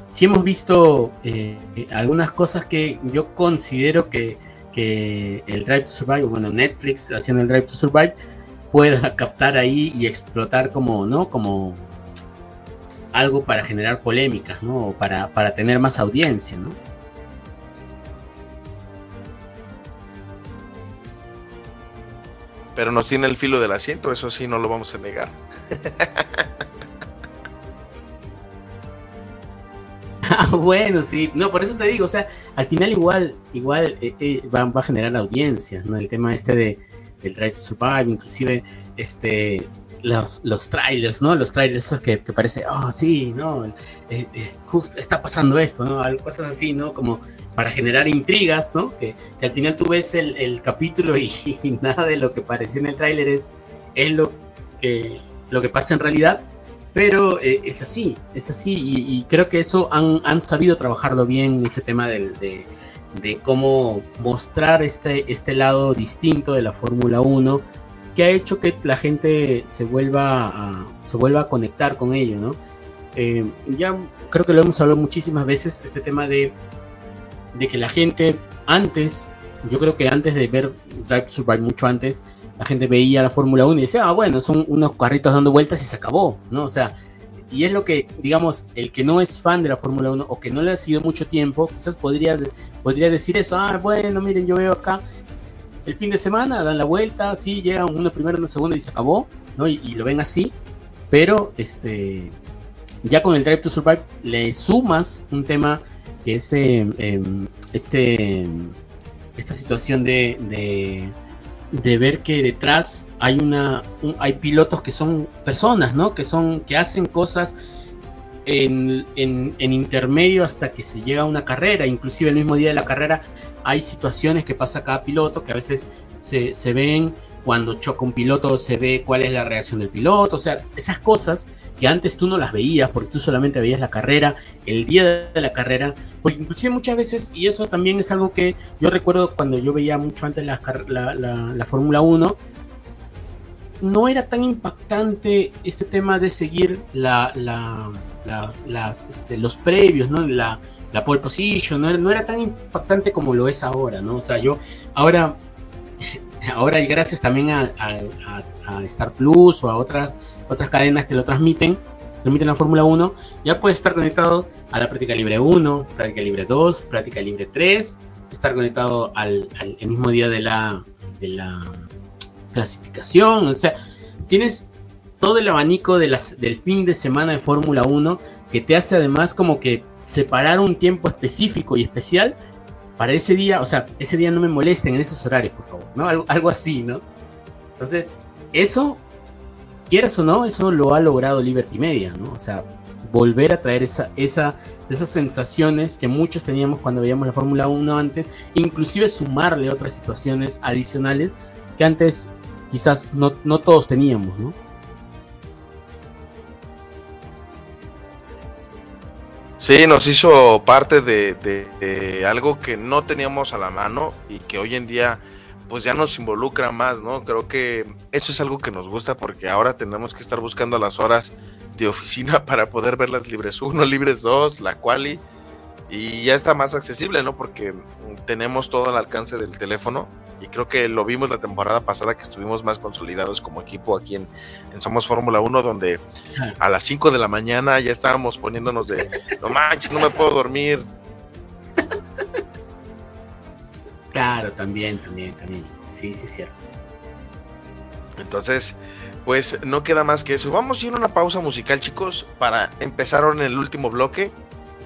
sí hemos visto eh, algunas cosas que yo considero que el Drive to Survive, bueno, Netflix haciendo el Drive to Survive, pueda captar ahí y explotar como, ¿no? Como algo para generar polémicas, ¿no? O para, para tener más audiencia, ¿no? Pero nos tiene el filo del asiento, eso sí, no lo vamos a negar. bueno, sí, no, por eso te digo, o sea, al final igual, igual eh, eh, va, a generar audiencias, ¿no? El tema este de del Drive to Survive, inclusive este los, los trailers, ¿no? Los trailers esos que, parece, oh, sí, ¿no? Eh, justo está pasando esto, ¿no? Cosas así, ¿no? Como para generar intrigas, ¿no? Que, al final tú ves el, capítulo y, nada de lo que pareció en el trailer es, es lo, que, lo que pasa en realidad pero eh, es así, es así, y, creo que eso han, sabido trabajarlo bien, ese tema de, cómo mostrar este, este lado distinto de la Fórmula 1, que ha hecho que la gente se vuelva a, se vuelva a conectar con ello, ¿no? Eh, ya creo que lo hemos hablado muchísimas veces, este tema de, de que la gente antes, yo creo que antes de ver Drive to Survive, mucho antes, la gente veía la Fórmula 1 y decía, ah, bueno, son unos carritos dando vueltas y se acabó, ¿no? O sea, y es lo que, digamos, el que no es fan de la Fórmula 1 o que no le ha sido mucho tiempo, quizás podría, podría decir eso, ah, bueno, miren, yo veo acá el fin de semana, dan la vuelta, sí, llega uno primero, uno segundo y se acabó, ¿no? Y, lo ven así. Pero este ya con el Drive to Survive le sumas un tema que es eh, em, este esta situación de, ver que detrás hay una hay pilotos que son personas, ¿no? Que son que hacen cosas en, en, en, intermedio hasta que se llega a una carrera, inclusive el mismo día de la carrera hay situaciones que pasa cada piloto que a veces se, se ven cuando choca un piloto se ve cuál es la reacción del piloto, o sea, esas cosas que antes tú no las veías porque tú solamente veías la carrera, el día de la carrera, porque inclusive muchas veces, y eso también es algo que yo recuerdo cuando yo veía mucho antes la, la, Fórmula 1, no era tan impactante este tema de seguir la, las, este, los previos, ¿no? La, la pole position, no era, no era, tan impactante como lo es ahora, ¿no? O sea, yo ahora ahora gracias también a, Star Plus o a otras, otras cadenas que lo transmiten, transmiten la Fórmula 1, ya puedes estar conectado a la práctica libre 1, práctica libre 2, práctica libre 3, estar conectado al, el mismo día de la, de la clasificación, o sea, tienes todo el abanico de las, del fin de semana de Fórmula 1 que te hace además como que separar un tiempo específico y especial para ese día, o sea, ese día no me molesten en esos horarios, por favor, ¿no? Algo, algo así, ¿no? Entonces, eso, quieras o no, eso lo ha logrado Liberty Media, ¿no? O sea, volver a traer esa, esa, esas sensaciones que muchos teníamos cuando veíamos la Fórmula 1 antes, inclusive sumarle otras situaciones adicionales que antes quizás no, no todos teníamos, ¿no? Sí, nos hizo parte de, algo que no teníamos a la mano y que hoy en día pues ya nos involucra más, ¿no? Creo que eso es algo que nos gusta porque ahora tenemos que estar buscando las horas de oficina para poder ver las libres 1, libres 2, la quali y ya está más accesible, ¿no? Porque tenemos todo al alcance del teléfono y creo que lo vimos la temporada pasada que estuvimos más consolidados como equipo aquí en, Somos Fórmula 1, donde a las 5 de la mañana ya estábamos poniéndonos de, no manches, no me puedo dormir. Claro, también, también, también. Sí, sí, es cierto. Entonces, pues no queda más que eso. Vamos a ir a una pausa musical, chicos, para empezar en el último bloque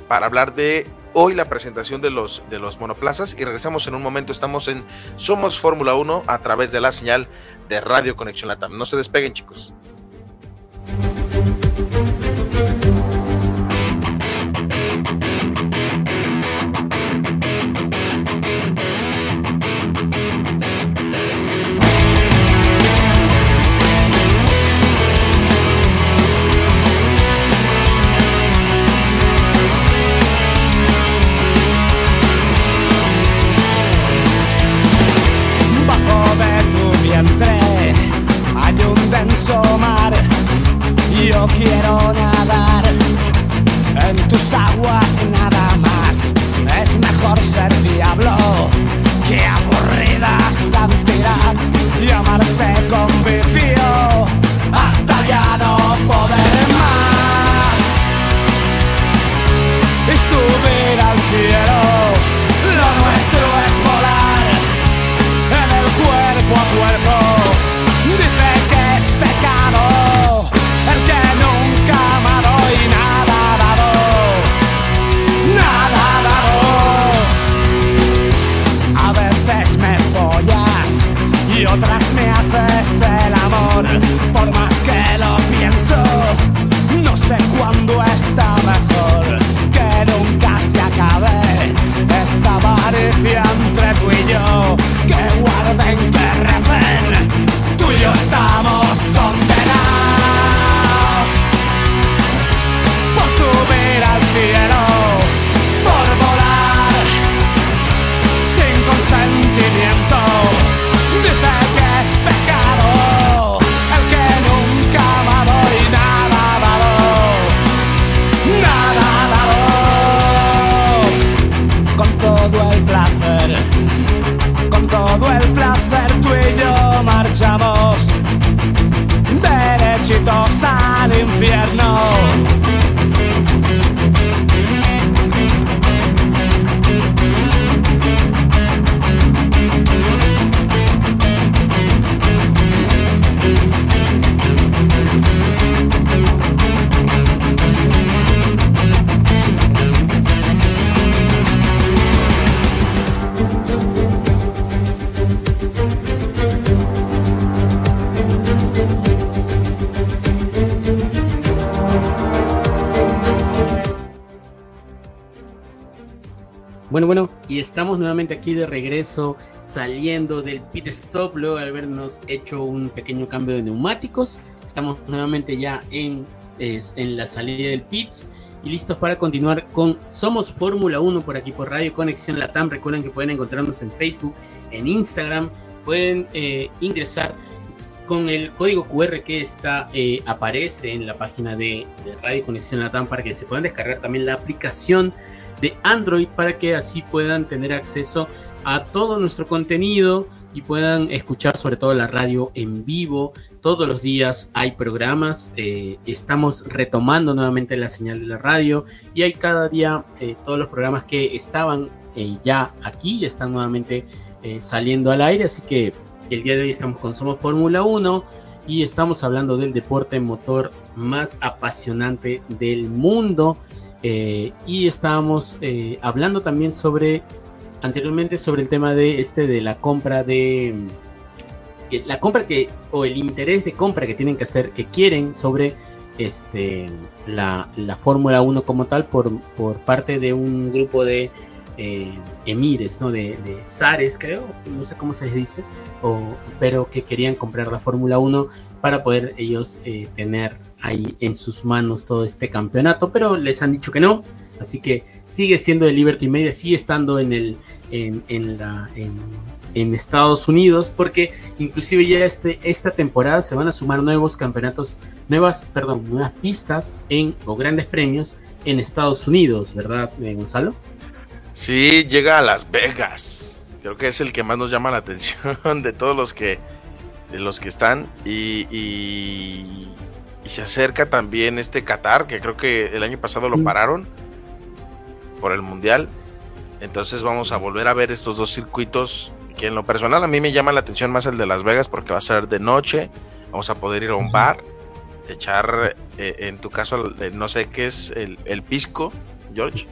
para hablar de hoy la presentación de los, de los monoplazas y regresamos en un momento. Estamos en Somos Fórmula 1 a través de la señal de Radio Conexión Latam. No se despeguen, chicos. Yo quiero nadar en tus aguas nada más. Es mejor ser diablo que aburrida santidad y amarse con vicio estamos nuevamente aquí de regreso, saliendo del pit stop, luego de habernos hecho un pequeño cambio de neumáticos. Estamos nuevamente ya en, en la salida del pits y listos para continuar con Somos Fórmula 1 por aquí por Radio Conexión Latam. Recuerden que pueden encontrarnos en Facebook, en Instagram, pueden eh, ingresar con el código QR que está eh, aparece en la página de, de Radio Conexión Latam para que se puedan descargar también la aplicación de Android para que así puedan tener acceso a todo nuestro contenido y puedan escuchar sobre todo la radio en vivo. Todos los días hay programas, eh, estamos retomando nuevamente la señal de la radio y hay cada día eh, todos los programas que estaban eh, ya aquí y están nuevamente saliendo al aire. Así que el día de hoy estamos con Somos Fórmula 1 y estamos hablando del deporte motor más apasionante del mundo. Eh, y estábamos eh, hablando también sobre, anteriormente, sobre el tema de este de la compra de, eh, la compra que, o el interés de compra que tienen que hacer, que quieren sobre este, la, la Fórmula 1 como tal por, por parte de un grupo de emires, ¿no? De, de zares, creo, no sé cómo se les dice, o, pero que querían comprar la Fórmula 1 para poder ellos tener ahí en sus manos todo este campeonato, pero les han dicho que no. Así que sigue siendo de Liberty Media, sigue estando en el en, en Estados Unidos, porque inclusive ya este, esta temporada se van a sumar nuevos campeonatos, nuevas, perdón, nuevas pistas en o grandes premios en Estados Unidos, ¿verdad, eh, Gonzalo? Sí, llega a Las Vegas. Creo que es el que más nos llama la atención de todos los que de los que están y se acerca también este Qatar, que creo que el año pasado lo pararon por el Mundial. Entonces vamos a volver a ver estos dos circuitos que en lo personal a mí me llama la atención más el de Las Vegas porque va a ser de noche. Vamos a poder ir a un bar, echar, eh, en tu caso, no sé qué es el, pisco, George.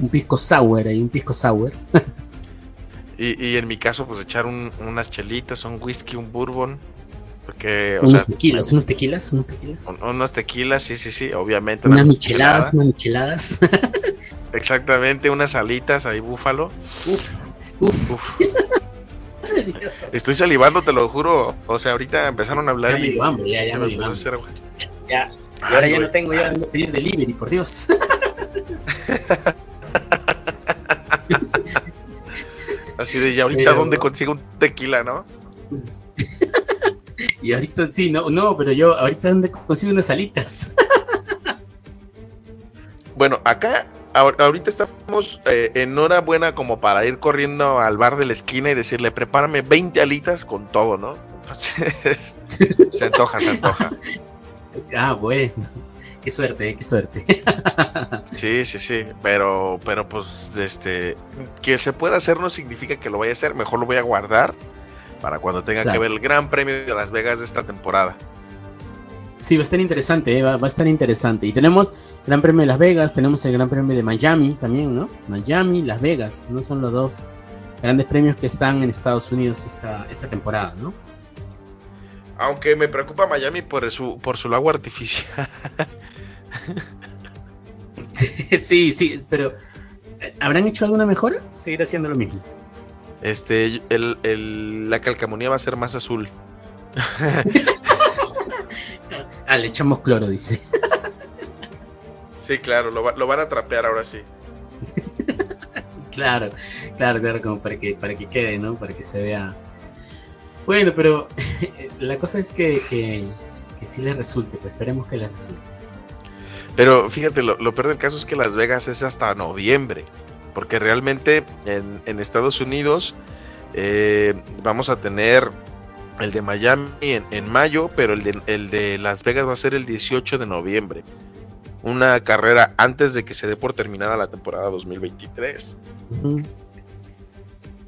un pisco sour, hay un pisco sour. y, en mi caso, pues echar unas chelitas, un whisky, un bourbon porque, o unos tequilas, unos tequilas, unos tequilas. unos tequilas, sí, sí, sí, obviamente. Unas micheladas, unas micheladas. Exactamente, unas alitas ahí, búfalo. Uf, uf. Estoy salivando, te lo juro. O sea, ahorita empezaron a hablar y. ya, ya me dio Ya. Y ahora ya no tengo, ya a pedir delivery, por Dios. Así de, ya ahorita, ¿dónde consigo un tequila, no? Y ahorita sí, no, no, pero yo ahorita donde consigo unas alitas. bueno, acá ahorita estamos eh, en hora buena como para ir corriendo al bar de la esquina y decirle, prepárame 20 alitas con todo, ¿no? se antoja, se antoja. Ah, bueno. Qué suerte, qué suerte. sí, sí, sí. Pero, pero pues, este, que se pueda hacer no significa que lo vaya a hacer. Mejor lo voy a guardar para cuando tenga que ver el Gran Premio de Las Vegas de esta temporada. Sí, va a estar interesante, eh, va, a estar interesante. Y tenemos Gran Premio de Las Vegas, tenemos el Gran Premio de Miami también, ¿no? Miami, Las Vegas, no son los dos grandes premios que están en Estados Unidos esta, esta temporada, ¿no? Aunque me preocupa Miami por su, por su lago artificial. sí, sí, pero eh, ¿habrán hecho alguna mejora? Seguir haciendo lo mismo. Este, el, la calcamonía va a ser más azul. ah, le echamos cloro, dice. sí, claro, lo, lo van a trapear ahora sí. claro, claro, claro, como para que, para que quede, ¿no? Para que se vea. Bueno, pero la cosa es que, que, que sí le resulte, pues esperemos que le resulte. Pero fíjate, lo, lo peor del caso es que Las Vegas es hasta noviembre porque realmente en, Estados Unidos eh, vamos a tener el de Miami en, mayo, pero el de, el de, Las Vegas va a ser el 18 de noviembre. Una carrera antes de que se dé por terminada la temporada 2023.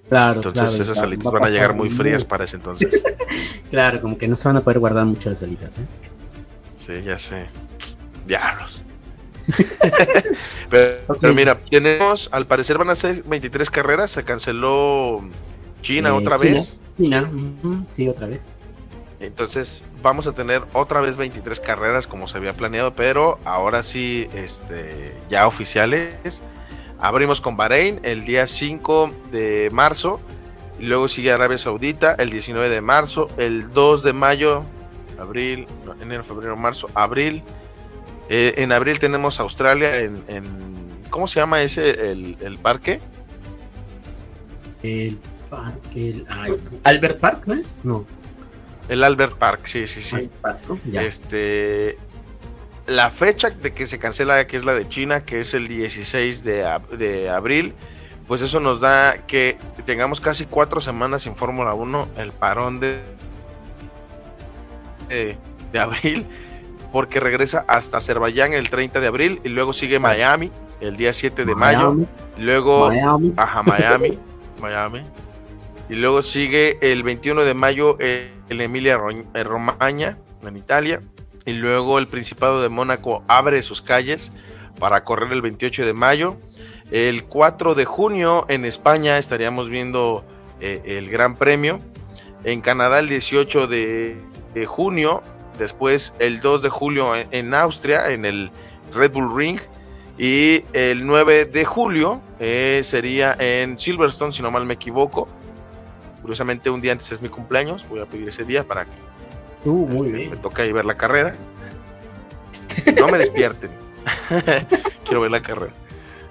Claro. Entonces esas salitas van a llegar muy frías para ese entonces. claro, como que no se van a poder guardar mucho las salitas, ¿eh? Sí, ya sé. Diablos. pero, mira, tenemos, al parecer van a ser 23 carreras, se canceló China eh, otra vez. China, sí, otra vez. Entonces vamos a tener otra vez 23 carreras como se había planeado, pero ahora sí, este, ya oficiales. Abrimos con Bahrein el día 5 de marzo. Y luego sigue Arabia Saudita el 19 de marzo. El 2 de mayo, abril, enero, febrero, marzo, abril. Eh, en abril tenemos Australia en, ¿Cómo se llama ese, el, parque? El parque, el, Albert Park, ¿no es? No. El Albert Park, sí, sí, sí. Este, la fecha de que se cancela, que es la de China, que es el 16 de, abril, pues eso nos da que tengamos casi cuatro semanas sin Fórmula 1, el parón de, de, abril, porque regresa hasta Azerbaiyán el 30 de abril y luego sigue Miami el día 7 de mayo, luego Miami. Ajá, Miami, Miami, y luego sigue el 21 de mayo el Emilia Romagna en Italia, y luego el Principado de Mónaco abre sus calles para correr el 28 de mayo. El 4 de junio en España estaríamos viendo eh, el Gran Premio. En Canadá el 18 de, junio. Después el 2 de julio en, Austria, en el Red Bull Ring. Y el 9 de julio eh, sería en Silverstone, si no mal me equivoco. Curiosamente un día antes es mi cumpleaños. Voy a pedir ese día para que Uh, muy este, bien. Me toca ahí ver la carrera. No me despierten. Quiero ver la carrera.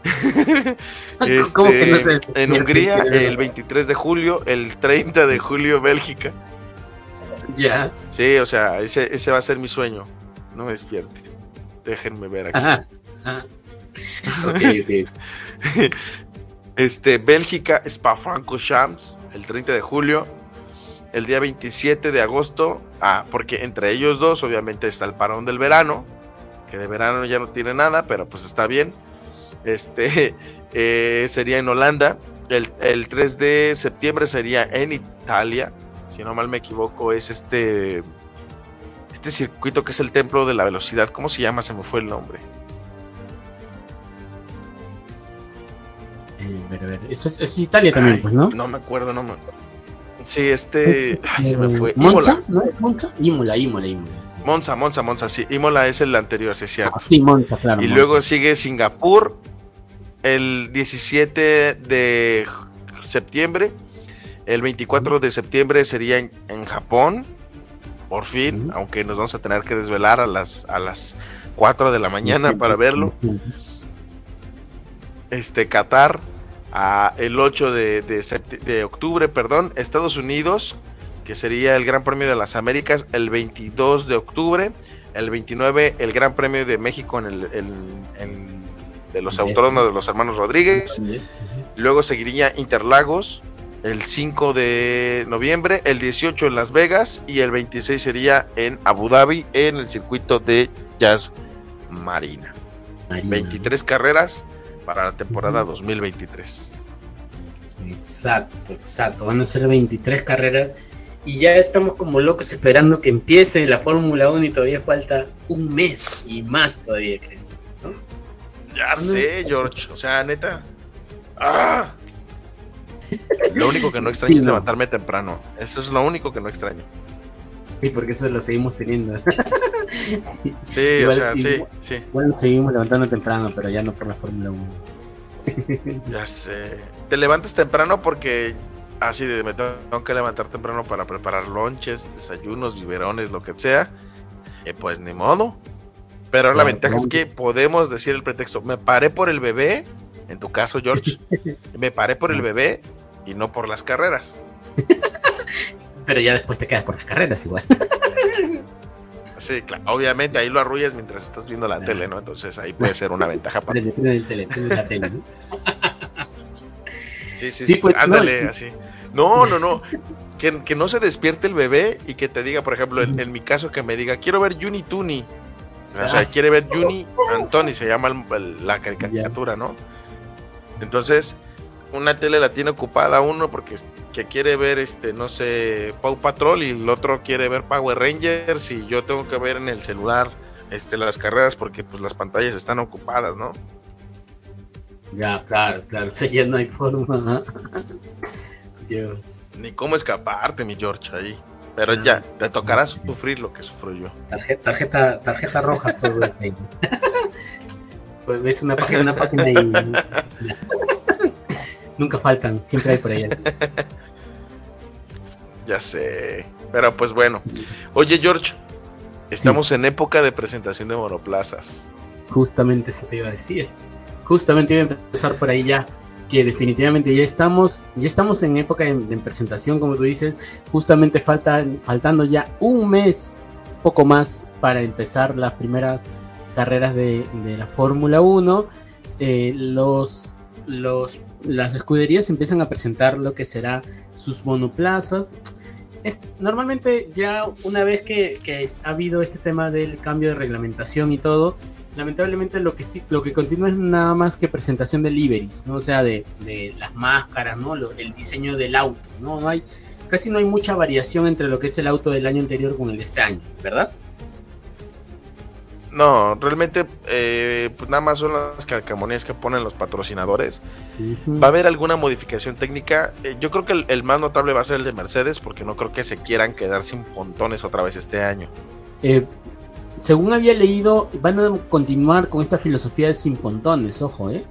Este, en Hungría, el 23 de julio, el 30 de julio, Bélgica. Ya. Sí, o sea, ese, va a ser mi sueño. No me despierten. Déjenme ver aquí. Este, Bélgica, Spa-Francorchamps, el 30 de julio el día 27 de agosto, ah, porque entre ellos dos obviamente está el parón del verano, que de verano ya no tiene nada, pero pues está bien. Este eh, sería en Holanda. El, el, 3 de septiembre sería en Italia, si no mal me equivoco, es este, este circuito que es el templo de la velocidad. ¿Cómo se llama? Se me fue el nombre. Eh, eso es, Italia también, pues, ¿no? No me acuerdo, no me acuerdo. Sí, este. Ay, se me fue. ¿Monza? ¿No es Monza? Imola, Imola, Imola. Monza, Monza, Monza, sí. Imola es el anterior, sí, cierto. Ah, sí, Monza, claro. Y luego sigue Singapur el 17 de septiembre. El 24 de septiembre sería en, Japón. Por fin, aunque nos vamos a tener que desvelar a las, a las 4 de la mañana para verlo. Este, Qatar el 8 de, de, octubre, perdón, Estados Unidos, que sería el Gran Premio de las Américas, el 22 de octubre, el 29 el Gran Premio de México en el de los autónomos de los hermanos Rodríguez, luego seguiría Interlagos el 5 de noviembre, el 18 en Las Vegas y el 26 sería en Abu Dhabi en el circuito de Jazz Marina. Marina. 23 carreras para la temporada 2023. Exacto, exacto. Van a ser 23 carreras y ya estamos como locos esperando que empiece la Fórmula 1 y todavía falta un mes y más todavía, creo. Ya sé, George. O sea, neta. ¡Ah! Lo único que no extraño es levantarme temprano. Eso es lo único que no extraño. Y porque eso lo seguimos teniendo. sí, o sea, sí, sí. Bueno, seguimos levantando temprano, pero ya no por la Fórmula 1. ya sé. Te levantas temprano porque así de me tengo que levantar temprano para preparar lonches, desayunos, biberones, lo que sea. Y pues ni modo. Pero la ventaja es que podemos decir el pretexto, me paré por el bebé, en tu caso George, me paré por el bebé y no por las carreras. Pero ya después te quedas por las carreras igual. Sí, claro. Obviamente ahí lo arrullas mientras estás viendo la tele, ¿no? Entonces ahí puede ser una ventaja para ti. la tele, ¿no? Sí, sí, sí. Pues, ándale, así. No, no, no. Que, que, no se despierte el bebé y que te diga, por ejemplo, en, mi caso, que me diga, quiero ver Juni Tuni. O sea, ah. quiere ver Juni Antoni, se llama la caricatura, ¿no? Entonces, una tele la tiene ocupada uno porque que quiere ver este no sé Paw Patrol y el otro quiere ver Power Rangers y yo tengo que ver en el celular este las carreras porque pues las pantallas están ocupadas, ¿no? Ya, claro, claro, si ya no hay forma. Dios. Ni cómo escaparte, mi George, ahí. Pero ah, ya, te tocará sufrir lo que sufro yo. Tarjeta, tarjeta, tarjeta roja todo ves una página, una página y nunca faltan, siempre hay por ahí. Ya sé. Pero pues bueno. Oye, George, estamos en época de presentación de monoplazas. Justamente eso te iba a decir. Justamente iba a empezar por ahí ya. Que definitivamente ya estamos, ya estamos en época de, presentación, como tú dices. Justamente falta, faltando ya un mes, poco más, para empezar las primeras carreras de, la Fórmula 1. Eh, los, los, las escuderías empiezan a presentar lo que será sus monoplazas normalmente ya una vez que, ha habido este tema del cambio de reglamentación y todo, lamentablemente lo que sí, lo que continúa es nada más que presentación de liveries, ¿no? O sea, de, las máscaras, ¿no? el diseño del auto, ¿no? No hay, casi no hay mucha variación entre lo que es el auto del año anterior con el de este año, ¿verdad? No, realmente, eh, pues nada más son las calcamonías que ponen los patrocinadores. Va a haber alguna modificación técnica. Eh, yo creo que el, más notable va a ser el de Mercedes, porque no creo que se quieran quedar sin pontones otra vez este año. Eh, según había leído, van a continuar con esta filosofía de sin pontones, ojo, ¿eh?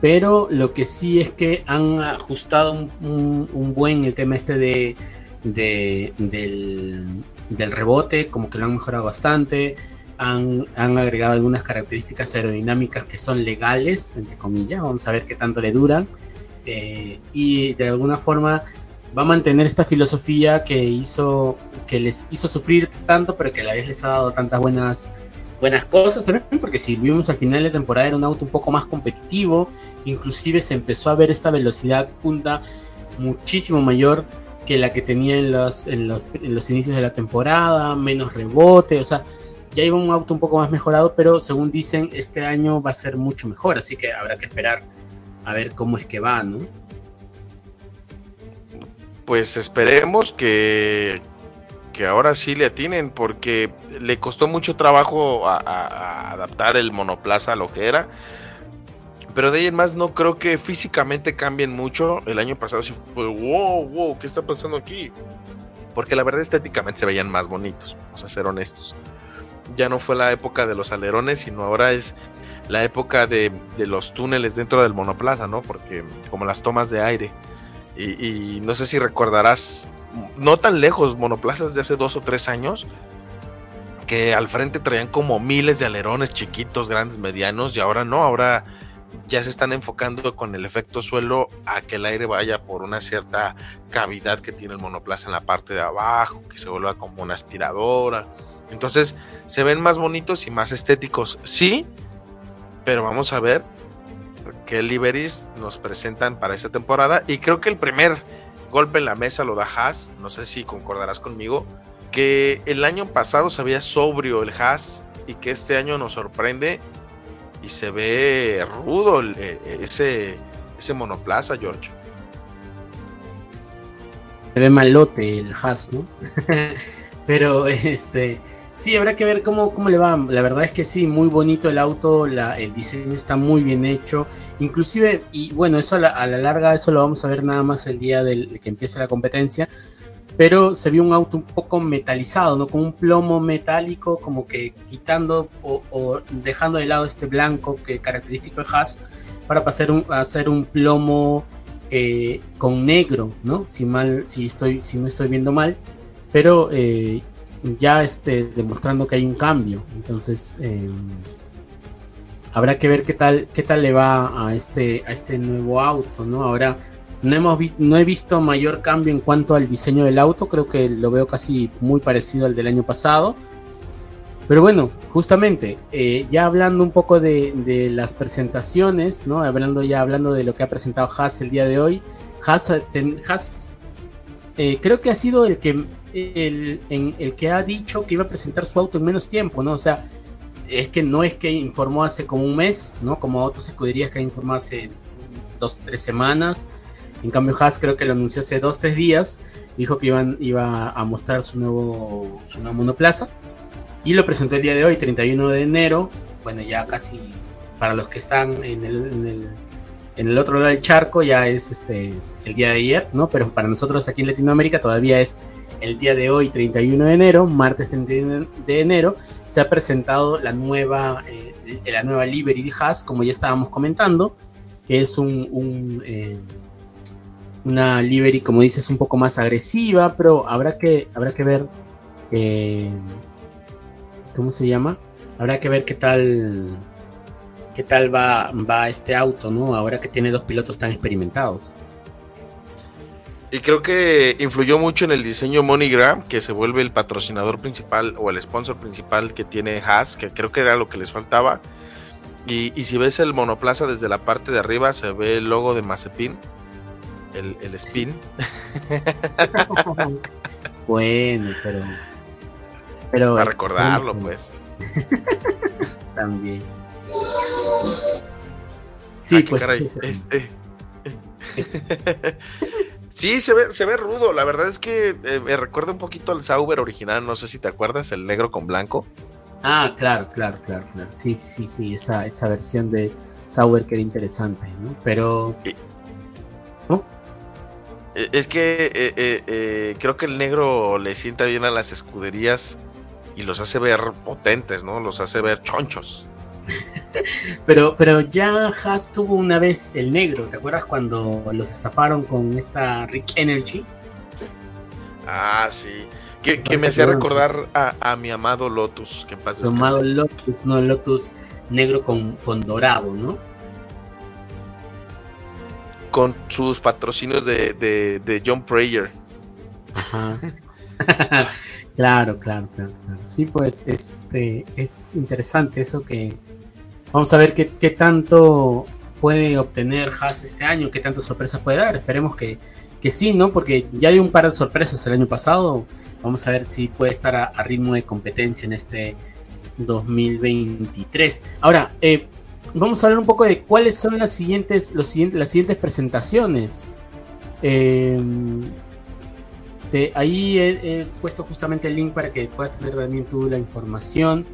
Pero lo que sí es que han ajustado un, buen el tema este de, del, del rebote, como que lo han mejorado bastante han, agregado algunas características aerodinámicas que son legales, entre comillas, vamos a ver qué tanto le duran, eh, y de alguna forma va a mantener esta filosofía que hizo, que les hizo sufrir tanto, pero que a la vez les ha dado tantas buenas, buenas cosas también, porque si vimos al final de temporada era un auto un poco más competitivo, inclusive se empezó a ver esta velocidad punta muchísimo mayor que la que tenía en los, en los, en los inicios de la temporada, menos rebote, o sea, ya iba un auto un poco más mejorado, pero según dicen, este año va a ser mucho mejor, así que habrá que esperar a ver cómo es que va, ¿no? Pues esperemos que, que ahora sí le atinen, porque le costó mucho trabajo a, adaptar el monoplaza a lo que era. Pero de ahí en más no creo que físicamente cambien mucho. El año pasado sí fue, wow, wow, ¿qué está pasando aquí? Porque la verdad estéticamente se veían más bonitos, vamos a ser honestos ya no fue la época de los alerones, sino ahora es la época de, los túneles dentro del monoplaza, ¿no? Porque como las tomas de aire. Y, no sé si recordarás, no tan lejos, monoplazas de hace dos o tres años, que al frente traían como miles de alerones chiquitos, grandes, medianos, y ahora no, ahora ya se están enfocando con el efecto suelo a que el aire vaya por una cierta cavidad que tiene el monoplaza en la parte de abajo, que se vuelva como una aspiradora entonces se ven más bonitos y más estéticos, sí, pero vamos a ver qué liveries nos presentan para esta temporada. Y creo que el primer golpe en la mesa lo da Haas, no sé si concordarás conmigo, que el año pasado se veía sobrio el Haas y que este año nos sorprende y se ve rudo eh, ese, ese monoplaza, George. Se ve malote el Haas, ¿no? Pero este Sí, habrá que ver cómo, cómo le va. La verdad es que sí, muy bonito el auto, la, el diseño está muy bien hecho. Inclusive, y bueno, eso a la, larga, eso lo vamos a ver nada más el día del, que empiece la competencia. Pero se vio un auto un poco metalizado, ¿no? Con un plomo metálico, como que quitando o, dejando de lado este blanco que característico de Haas, para pasar un, hacer un plomo eh, con negro, ¿no? Si mal, si estoy, si no estoy viendo mal. Pero eh, ya este, demostrando que hay un cambio. Entonces, em, habrá que ver qué tal, qué tal le va a este, a este nuevo auto, ¿no? Ahora, no, hemos no he visto mayor cambio en cuanto al diseño del auto, creo que lo veo casi muy parecido al del año pasado. Pero bueno, justamente, eh, ya hablando un poco de, las presentaciones, ¿no? Hablando ya hablando de lo que ha presentado Haas el día de hoy, Haas, Haas eh, creo que ha sido el que el, en, el que ha dicho que iba a presentar su auto en menos tiempo, ¿no? O sea, es que no es que informó hace como un mes, ¿no? Como otras escuderías que informó hace dos, tres semanas. En cambio, Haas creo que lo anunció hace dos, tres días. Dijo que iban, iba a mostrar su nuevo, su nuevo monoplaza. Y lo presentó el día de hoy, 31 de enero. Bueno, ya casi para los que están en el, en el, en el otro lado del charco, ya es este el día de ayer, ¿no? Pero para nosotros aquí en Latinoamérica todavía es el día de hoy, 31 de enero, martes 31 de enero, se ha presentado la nueva, eh, la nueva Liberty de Haas, como ya estábamos comentando, que es un, eh, una Liberty, como dices, un poco más agresiva, pero habrá que, habrá que ver, eh, ¿cómo se llama? Habrá que ver qué tal, qué tal va, va este auto, ¿no? Ahora que tiene dos pilotos tan experimentados. Y creo que influyó mucho en el diseño MoneyGram, que se vuelve el patrocinador principal o el sponsor principal que tiene Haas, que creo que era lo que les faltaba. Y, y si ves el monoplaza desde la parte de arriba, se ve el logo de Mazepin, el, el spin. bueno, pero. pero Para recordarlo, pues. También. Sí, Ah, qué pues. caray, este. sí, se ve, se ve rudo. La verdad es que eh, me recuerda un poquito al Sauber original. No sé si te acuerdas, el negro con blanco. Ah, claro, claro, claro, claro. Sí, sí, sí, sí, esa, esa versión de Sauber que era interesante, ¿no? Pero. ¿No? Eh, Es que eh, eh, eh, creo que el negro le sienta bien a las escuderías y los hace ver potentes, ¿no? Los hace ver chonchos. Pero, pero ya Haas tuvo una vez el negro, ¿te acuerdas cuando los estafaron con esta Rick Energy? Ah, sí. Que, que me hacía recordar a, a mi amado Lotus, que en paz Tomado descanse. el Lotus, no Lotus negro con, con dorado, ¿no? Con sus patrocinios de, de, de John Prayer. Ajá. claro, claro, claro, claro. Sí, pues es, este, es interesante eso que vamos a ver qué, tanto puede obtener Haas este año, qué tantas sorpresas puede dar. Esperemos que, que sí, ¿no? Porque ya dio un par de sorpresas el año pasado. Vamos a ver si puede estar a, ritmo de competencia en este 2023. Ahora, eh, vamos a hablar un poco de cuáles son las siguientes, los siguientes, las siguientes presentaciones. De ahí he, he puesto justamente el link para que puedas tener también tú la información.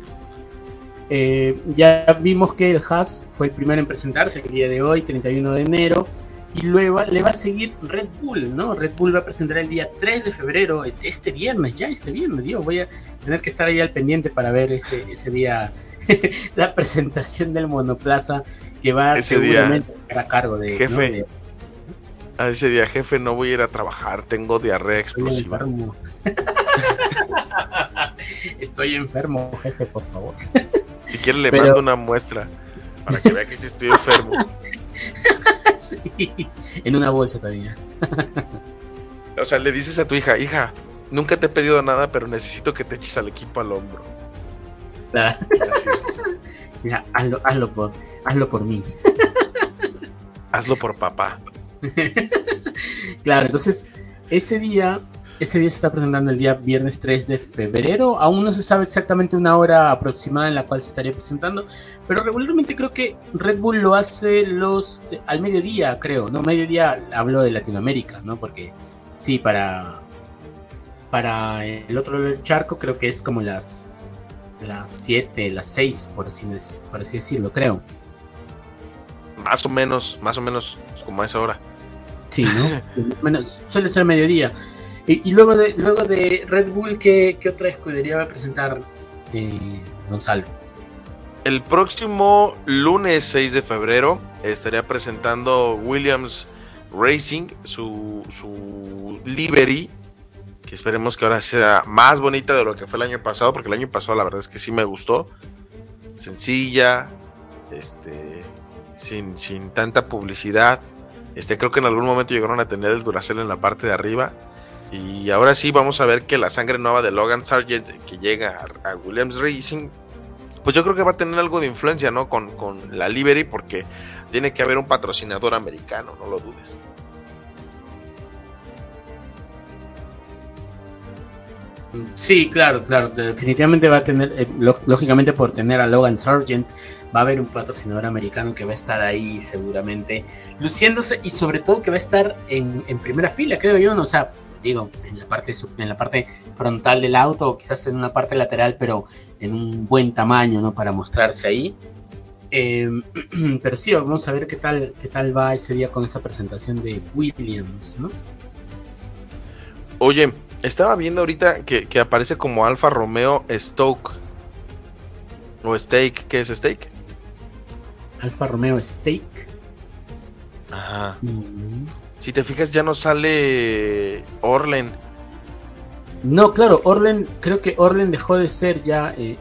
Eh, ya vimos que el Haas fue el primero en presentarse el día de hoy, 31 de enero. Y luego le va a seguir Red Bull, ¿no? Red Bull va a presentar el día 3 de febrero, este viernes, ya este viernes, Dios, voy a tener que estar ahí al pendiente para ver ese, ese día la presentación del monoplaza que va Ese día, seguramente a estar a cargo de, ¿no? jefe, de- A ese día, jefe, no voy a ir a trabajar, tengo diarrea Estoy explosiva. enfermo. Estoy enfermo, jefe, por favor. Si quiere le Pero- mando una muestra para que vea que sí estoy enfermo. sí, en una bolsa todavía. O sea, le dices a tu hija, hija, nunca te he pedido nada, pero necesito que te eches al equipo al hombro. Claro. Mira, hazlo, hazlo por, hazlo por mí. hazlo por papá. Claro, entonces, ese día, ese día se está presentando el día viernes 3 de febrero. Aún no se sabe exactamente una hora aproximada en la cual se estaría presentando, pero regularmente creo que Red Bull lo hace los eh, al mediodía, creo. No, mediodía hablo de Latinoamérica, ¿no? Porque sí, para para el otro del charco creo que es como las las 7, las 6, por así, por así decirlo, creo. Más o menos, más o menos como a esa hora. Sí, ¿no? Suele ser mediodía. Y, luego de luego de Red Bull, ¿qué, qué otra escudería va a presentar eh, Gonzalo? El próximo lunes 6 de febrero estaría presentando Williams Racing su, su livery, que esperemos que ahora sea más bonita de lo que fue el año pasado, porque el año pasado la verdad es que sí me gustó. Sencilla, este, sin, sin tanta publicidad. Este, creo que en algún momento llegaron a tener el Duracell en la parte de arriba. Y ahora sí vamos a ver que la sangre nueva de Logan Sargent que llega a, Williams Racing pues yo creo que va a tener algo de influencia, ¿no? Con, con la Liberty, porque tiene que haber un patrocinador americano, no lo dudes. Sí, claro, claro. Definitivamente va a tener, eh, lógicamente por tener a Logan Sargent, va a haber un patrocinador americano que va a estar ahí seguramente luciéndose y sobre todo que va a estar en, en primera fila, creo yo, ¿no? O sea, digo, en la parte en la parte frontal del auto, o quizás en una parte lateral, pero en un buen tamaño, ¿no? Para mostrarse ahí. Eh, pero sí, vamos a ver qué tal, qué tal va ese día con esa presentación de Williams, ¿no? Oye, Estaba viendo ahorita que, que aparece como Alfa Romeo Stoke. O Steak, ¿qué es Steak? Alfa Romeo Steak. Ajá. Mm. Si te fijas, ya no sale Orlen. No, claro, Orlen, creo que Orlen dejó de ser ya. eh,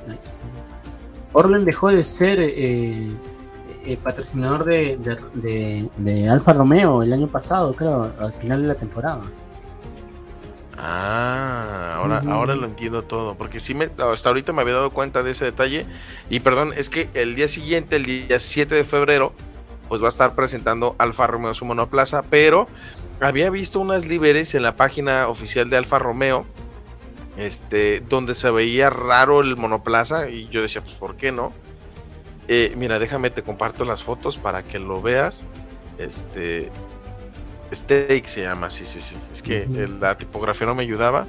Orlen dejó de ser eh, eh, patrocinador de, de, de- de Alfa Romeo el año pasado, creo, al final de la temporada. Ah, ahora, ahora lo entiendo todo. Porque sí, me, hasta ahorita me había dado cuenta de ese detalle. Y perdón, es que el día siguiente, el día 7 de febrero, pues va a estar presentando Alfa Romeo su monoplaza. Pero había visto unas líderes en la página oficial de Alfa Romeo. Este, donde se veía raro el monoplaza. Y yo decía, pues, ¿por qué no? Eh, mira, déjame, te comparto las fotos para que lo veas. Este. Steak se llama, sí, sí, sí. Es que la tipografía no me ayudaba.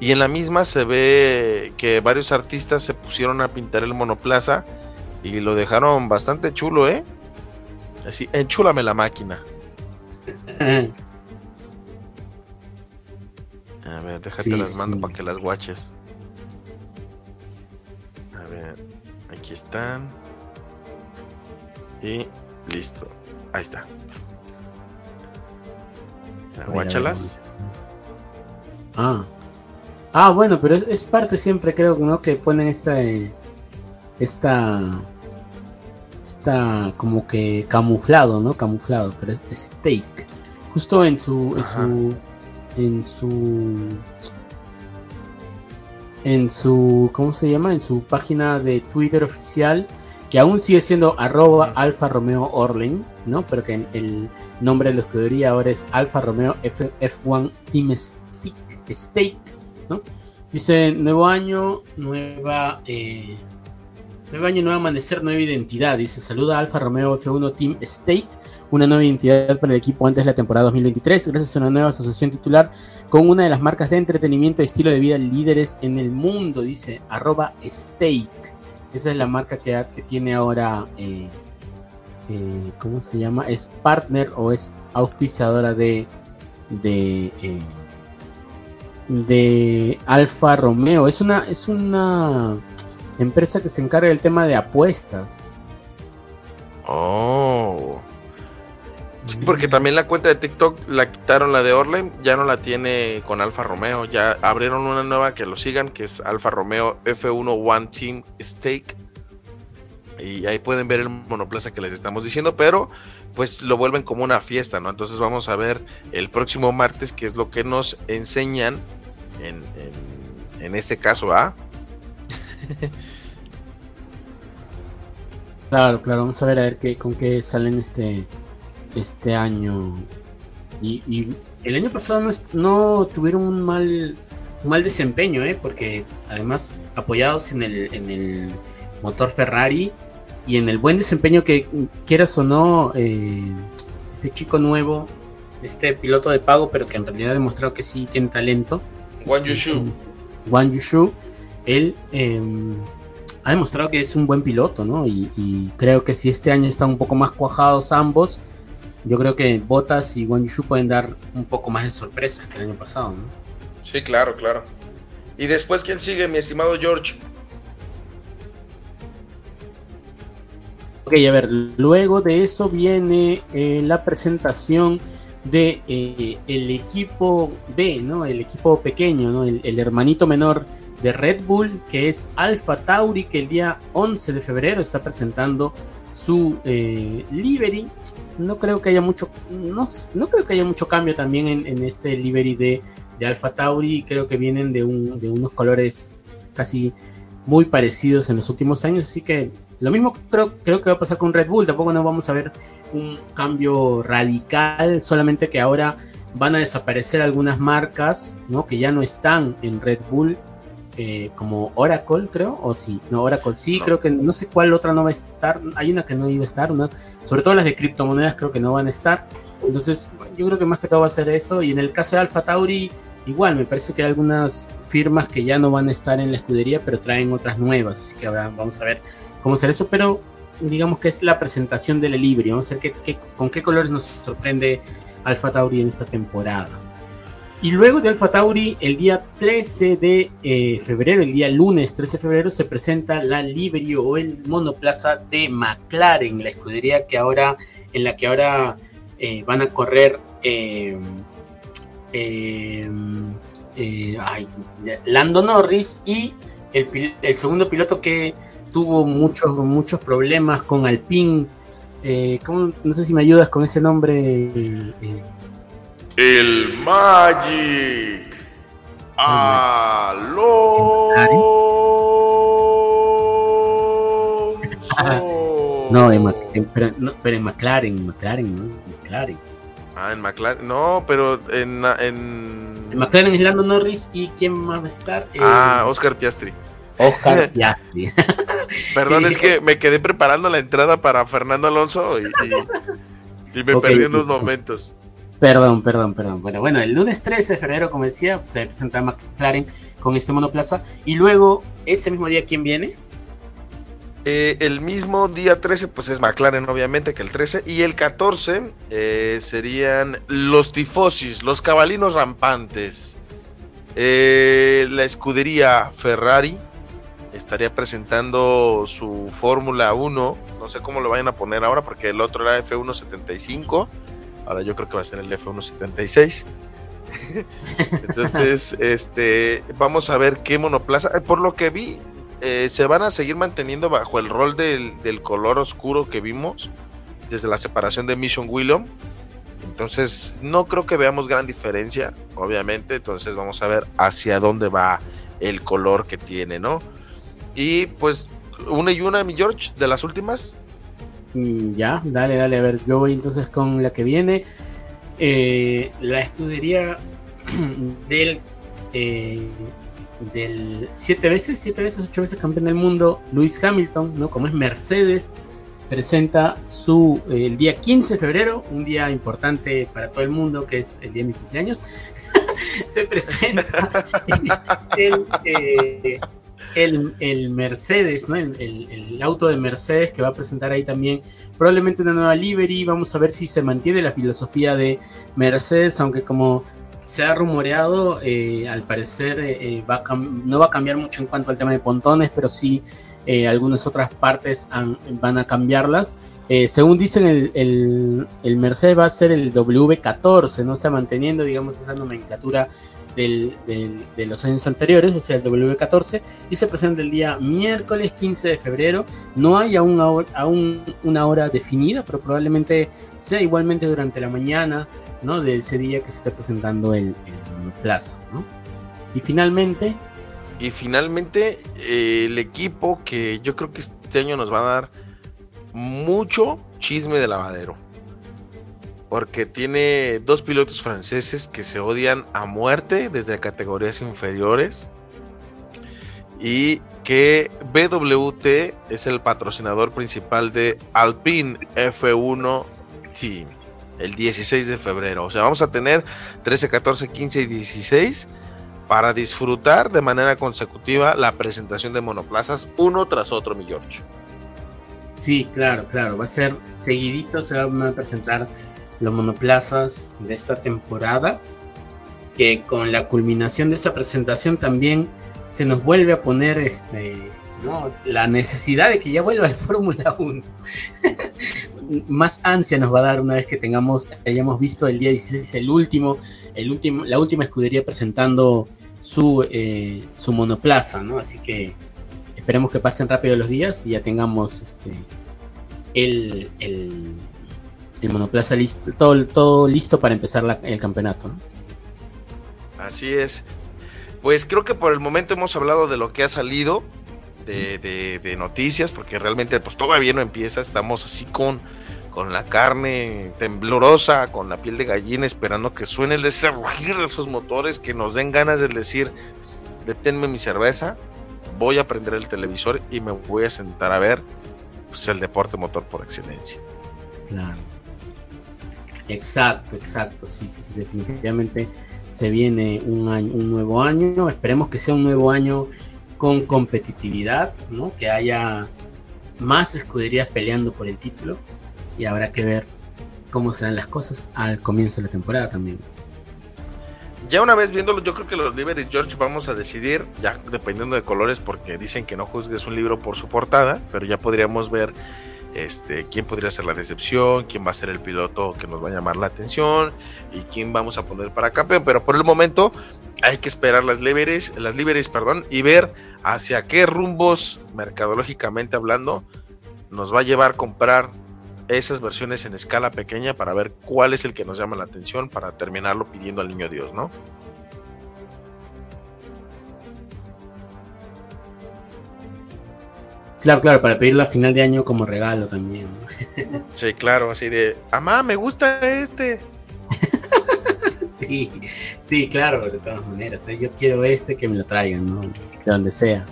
Y en la misma se ve que varios artistas se pusieron a pintar el monoplaza y lo dejaron bastante chulo, ¿eh? Así, enchúlame la máquina. A ver, déjate Sí, las mando sí. para que las guaches. A ver, aquí están. Y listo. Ahí está. Guáchalas. Ah. Ah, bueno, pero es, es parte siempre, creo, ¿no? Que ponen esta. eh, esta. Esta como que camuflado, ¿no? Camuflado, pero es steak. Justo en su. En su. En su. En su. ¿Cómo se llama? En su página de Twitter oficial. Que aún sigue siendo arroba. Alfa Romeo Orlen, ¿no? Pero que el nombre de la escudería ahora es Alfa Romeo F, F1 Team Stick, Steak, ¿no? Dice, nuevo año, nueva... eh, nuevo año, nuevo amanecer, nueva identidad. Dice, saluda Alfa Romeo F1 Team Steak, una nueva identidad para el equipo antes de la temporada 2023, gracias a una nueva asociación titular con una de las marcas de entretenimiento y estilo de vida líderes en el mundo, dice, arroba Steak. Esa es la marca que, que tiene ahora... eh, eh, ¿cómo se llama? Es partner o es auspiciadora de de eh, de Alfa Romeo. Es una es una empresa que se encarga del tema de apuestas. Oh. Sí, porque también la cuenta de TikTok la quitaron la de Orlen, ya no la tiene con Alfa Romeo, ya abrieron una nueva que lo sigan, que es Alfa Romeo F1 One Team Stake. Y ahí pueden ver el monoplaza que les estamos diciendo, pero pues lo vuelven como una fiesta, ¿no? Entonces vamos a ver el próximo martes qué es lo que nos enseñan en, en, en este caso, ¿ah? Claro, claro, vamos a ver a ver qué, con qué salen este este año. Y, y el año pasado no, tuvieron un mal mal desempeño, ¿eh? porque además apoyados en el, en el motor Ferrari y en el buen desempeño que quieras o no, eh, este chico nuevo, este piloto de pago, pero que en realidad ha demostrado que sí tiene talento, Yushu. Wang Yushu, él eh, ha demostrado que es un buen piloto, ¿no? Y, y creo que si este año están un poco más cuajados ambos, yo creo que Bottas y Wang Yushu pueden dar un poco más de sorpresas que el año pasado, ¿no? Sí, claro, claro. Y después, ¿quién sigue, mi estimado George? Ok, a ver, luego de eso viene eh, la presentación de eh, el equipo B, ¿no? El equipo pequeño, ¿no? El, el hermanito menor de Red Bull, que es Alpha Tauri, que el día 11 de febrero está presentando su eh, livery. No creo que haya mucho, no, no creo que haya mucho cambio también en, en este livery de, de Alpha Tauri. Creo que vienen de, un, de unos colores casi muy parecidos en los últimos años, así que lo mismo creo, creo que va a pasar con Red Bull, tampoco no vamos a ver un cambio radical, solamente que ahora van a desaparecer algunas marcas, ¿no? Que ya no están en Red Bull, eh, como Oracle, creo, o sí, no, Oracle sí, No. creo que no sé cuál otra no va a estar, hay una que no iba a estar, una, sobre todo las de criptomonedas creo que no van a estar, entonces yo creo que más que todo va a ser eso, y en el caso de Alpha Tauri, igual, me parece que hay algunas firmas que ya no van a estar en la escudería, pero traen otras nuevas, así que ahora vamos a ver cómo será eso, pero digamos que es la presentación del Libri. Vamos a ver qué, qué- con qué colores nos sorprende Alfa Tauri en esta temporada. Y luego de Alfa Tauri, el día 13 de eh, febrero, el día lunes 13 de febrero, se presenta la livery o el monoplaza de McLaren, la escudería que ahora, en la que ahora eh, van a correr eh, Lando Norris y el, segundo piloto que tuvo muchos, muchos problemas con Alpine. no sé si me ayudas con ese nombre. El Magic. Alonso. No, en, pero, no, pero en McLaren, McLaren, ¿no? McLaren. Ah, en McLaren. No, pero en. En, en McLaren es Lando Norris y ¿quién más va a estar? ah, Oscar Piastri. Oscar Piastri. Perdón, es que me quedé preparando la entrada para Fernando Alonso y, y, me perdí en unos momentos. Perdón, perdón, perdón. Bueno, bueno, el lunes 13 de febrero, como decía, se presenta McLaren con este monoplaza. Y luego, ese mismo día, ¿quién viene? Eh, el mismo día 13, pues es McLaren, obviamente, que el 13. Y el 14 eh, serían los tifosis, los cabalinos rampantes. Eh, la escudería Ferrari estaría presentando su Fórmula 1. No sé cómo lo vayan a poner ahora, porque el otro era F175 Ahora yo creo que va a ser el F176. Entonces, este, vamos a ver qué monoplaza. Eh, por lo que vi, eh, se van a seguir manteniendo bajo el rol del, color oscuro que vimos desde la separación de Mission Willow. Entonces, no creo que veamos gran diferencia, obviamente. Entonces, vamos a ver hacia dónde va el color que tiene, ¿no? Y pues, una y una, mi George, de las últimas. Ya, dale, dale, a ver, yo voy entonces con la que viene. Eh, la escudería del eh, del siete veces, siete veces, ocho veces campeón del mundo, Luis Hamilton, ¿no? Como es Mercedes, presenta su eh, el día 15 de febrero, un día importante para todo el mundo, que es el día de mi cumpleaños. se presenta el, el, Mercedes, ¿no? El, auto de Mercedes que va a presentar ahí también probablemente una nueva livery. Vamos a ver si se mantiene la filosofía de Mercedes, aunque como se ha rumoreado, eh, al parecer eh, eh, no va a cambiar mucho en cuanto al tema de pontones, pero sí algunas otras partes van a cambiarlas. según dicen, el, el, Mercedes va a ser el W14, no está manteniendo, digamos, esa nomenclatura de los años anteriores, o sea, el W14, y se presenta el día miércoles 15 de febrero. No hay aún, aún una hora definida, pero probablemente sea igualmente durante la mañana ¿no? de ese día que se está presentando el, plazo. ¿no? Y finalmente... Y finalmente eh, el equipo que yo creo que este año nos va a dar mucho chisme de lavadero porque tiene dos pilotos franceses que se odian a muerte desde categorías inferiores y que BWT es el patrocinador principal de Alpine F1 Team el 16 de febrero. O sea, vamos a tener 13, 14, 15 y 16 para disfrutar de manera consecutiva la presentación de monoplazas uno tras otro, mi George. Sí, claro, claro. Va a ser seguidito, se van a presentar los monoplazas de esta temporada, que con la culminación de esa presentación también se nos vuelve a poner este, la necesidad de que ya vuelva el Fórmula 1. Más ansia nos va a dar una vez que tengamos, hayamos visto el día 16 el último, el último, la última escudería presentando su, eh, su monoplaza, ¿no? Así que esperemos que pasen rápido los días y ya tengamos este, el, el el monoplaza listo, todo, todo listo para empezar el campeonato. Así es. Pues creo que por el momento hemos hablado de lo que ha salido de, noticias, porque realmente pues todavía no empieza, estamos así con, con la carne temblorosa, con la piel de gallina, esperando que suene el ese rugir de esos motores, que nos den ganas de decir, deténme mi cerveza, voy a prender el televisor y me voy a sentar a ver pues, el deporte motor por excelencia. Claro. Exacto, exacto. Sí, sí, definitivamente se viene un, año, un nuevo año. Esperemos que sea un nuevo año con competitividad, ¿no? Que haya más escuderías peleando por el título y habrá que ver cómo serán las cosas al comienzo de la temporada también. ya una vez viéndolo, yo creo que los Liberties George vamos a decidir, ya dependiendo de colores, porque dicen que no juzgues un libro por su portada, pero ya podríamos ver este, quién podría ser la decepción, quién va a ser el piloto que nos va a llamar la atención y quién vamos a poner para campeón. Pero por el momento hay que esperar las Liberties, las Liberties, perdón, y ver hacia qué rumbos, mercadológicamente hablando, nos va a llevar comprar esas versiones en escala pequeña para ver cuál es el que nos llama la atención para terminarlo pidiendo al niño Dios, ¿no? Claro, claro, para pedirlo a final de año como regalo también. Sí, claro, así de, amá, me gusta este. sí, sí, claro, de todas maneras. ¿eh? Yo quiero este que me lo traigan, ¿no? De donde sea.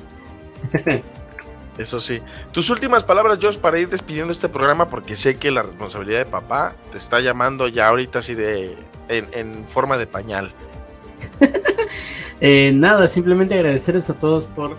Eso sí. Tus últimas palabras, Josh, para ir despidiendo este programa, porque sé que la responsabilidad de papá te está llamando ya ahorita así de en, forma de pañal. Eh, nada, simplemente agradecerles a todos por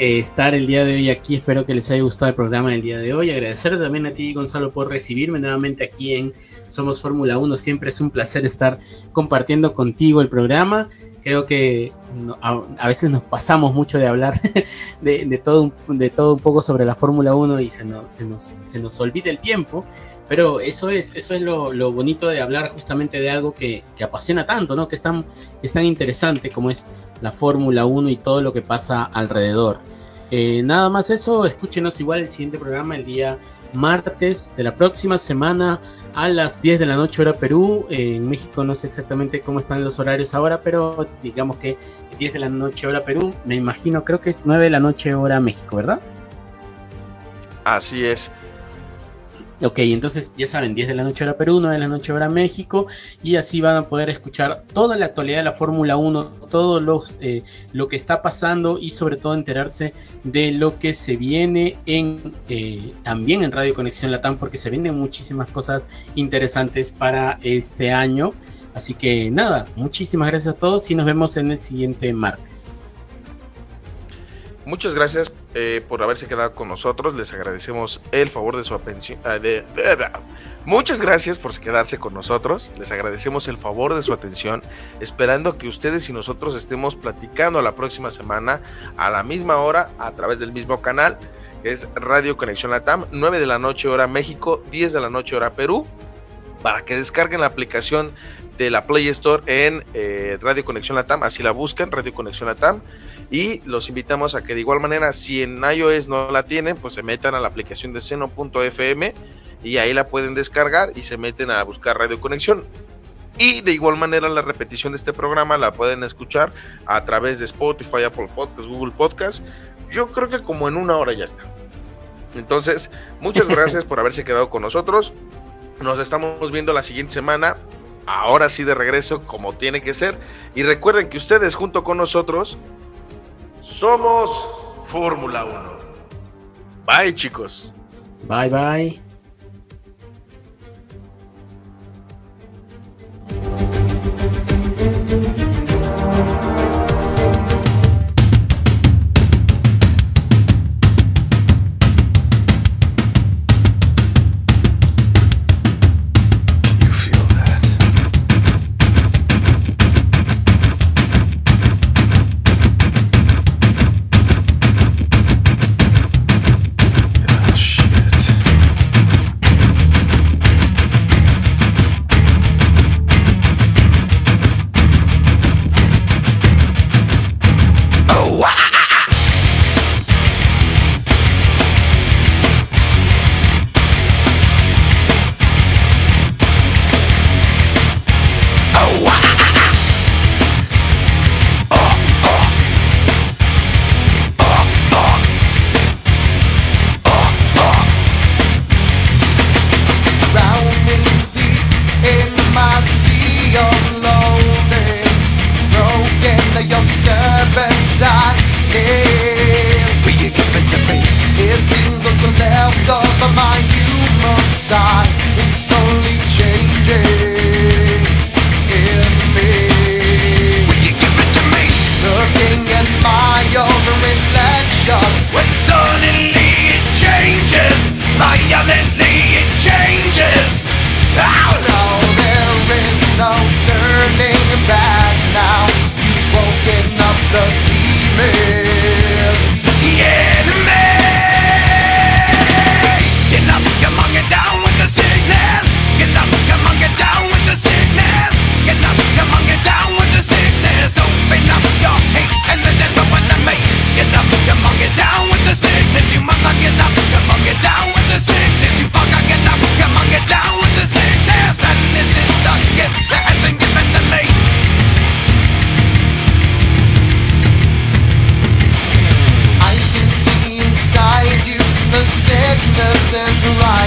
estar el día de hoy aquí. Espero que les haya gustado el programa del día de hoy. Agradecer también a ti, Gonzalo, por recibirme nuevamente aquí en Somos Fórmula 1. Siempre es un placer estar compartiendo contigo el programa creo que a, veces nos pasamos mucho de hablar de, todo, de todo un poco sobre la Fórmula 1 y se nos, se, nos, se nos olvida el tiempo, pero eso es, eso es lo, lo bonito de hablar justamente de algo que, que, apasiona tanto, ¿no? que, es tan, que es tan interesante como es la Fórmula 1 y todo lo que pasa alrededor. Eh, nada más eso, escúchenos igual el siguiente programa el día martes de la próxima semana a las 10 de la noche hora Perú. en México no sé exactamente cómo están los horarios ahora, pero digamos que 10 de la noche hora Perú, me imagino, creo que es 9 de la noche hora México, ¿verdad? Así es. Ok, entonces ya saben, 10 de la noche hora Perú, 9 de la noche hora México, y así van a poder escuchar toda la actualidad de la Fórmula 1, todo los, eh, lo que está pasando y sobre todo enterarse de lo que se viene en eh, también en Radio Conexión Latam, porque se vienen muchísimas cosas interesantes para este año. Así que nada, muchísimas gracias a todos y nos vemos en el siguiente martes. Muchas gracias eh, por haberse quedado con nosotros. Les agradecemos el favor de su atención. Eh, muchas gracias por quedarse con nosotros. Les agradecemos el favor de su atención. Esperando que ustedes y nosotros estemos platicando la próxima semana a la misma hora a través del mismo canal, que es Radio Conexión Latam, 9 de la noche hora México, 10 de la noche hora Perú, para que descarguen la aplicación de la Play Store en eh, Radio Conexión Latam. Así la buscan, Radio Conexión Latam y los invitamos a que de igual manera, si en iOS no la tienen, pues se metan a la aplicación de seno.fm y ahí la pueden descargar y se meten a buscar Radio Conexión. Y de igual manera la repetición de este programa la pueden escuchar a través de Spotify, Apple Podcasts, Google Podcasts. Yo creo que como en una hora ya está. Entonces, muchas gracias por haberse quedado con nosotros. Nos estamos viendo la siguiente semana. Ahora sí de regreso como tiene que ser. Y recuerden que ustedes junto con nosotros somos Fórmula 1. Bye chicos. Bye bye. survive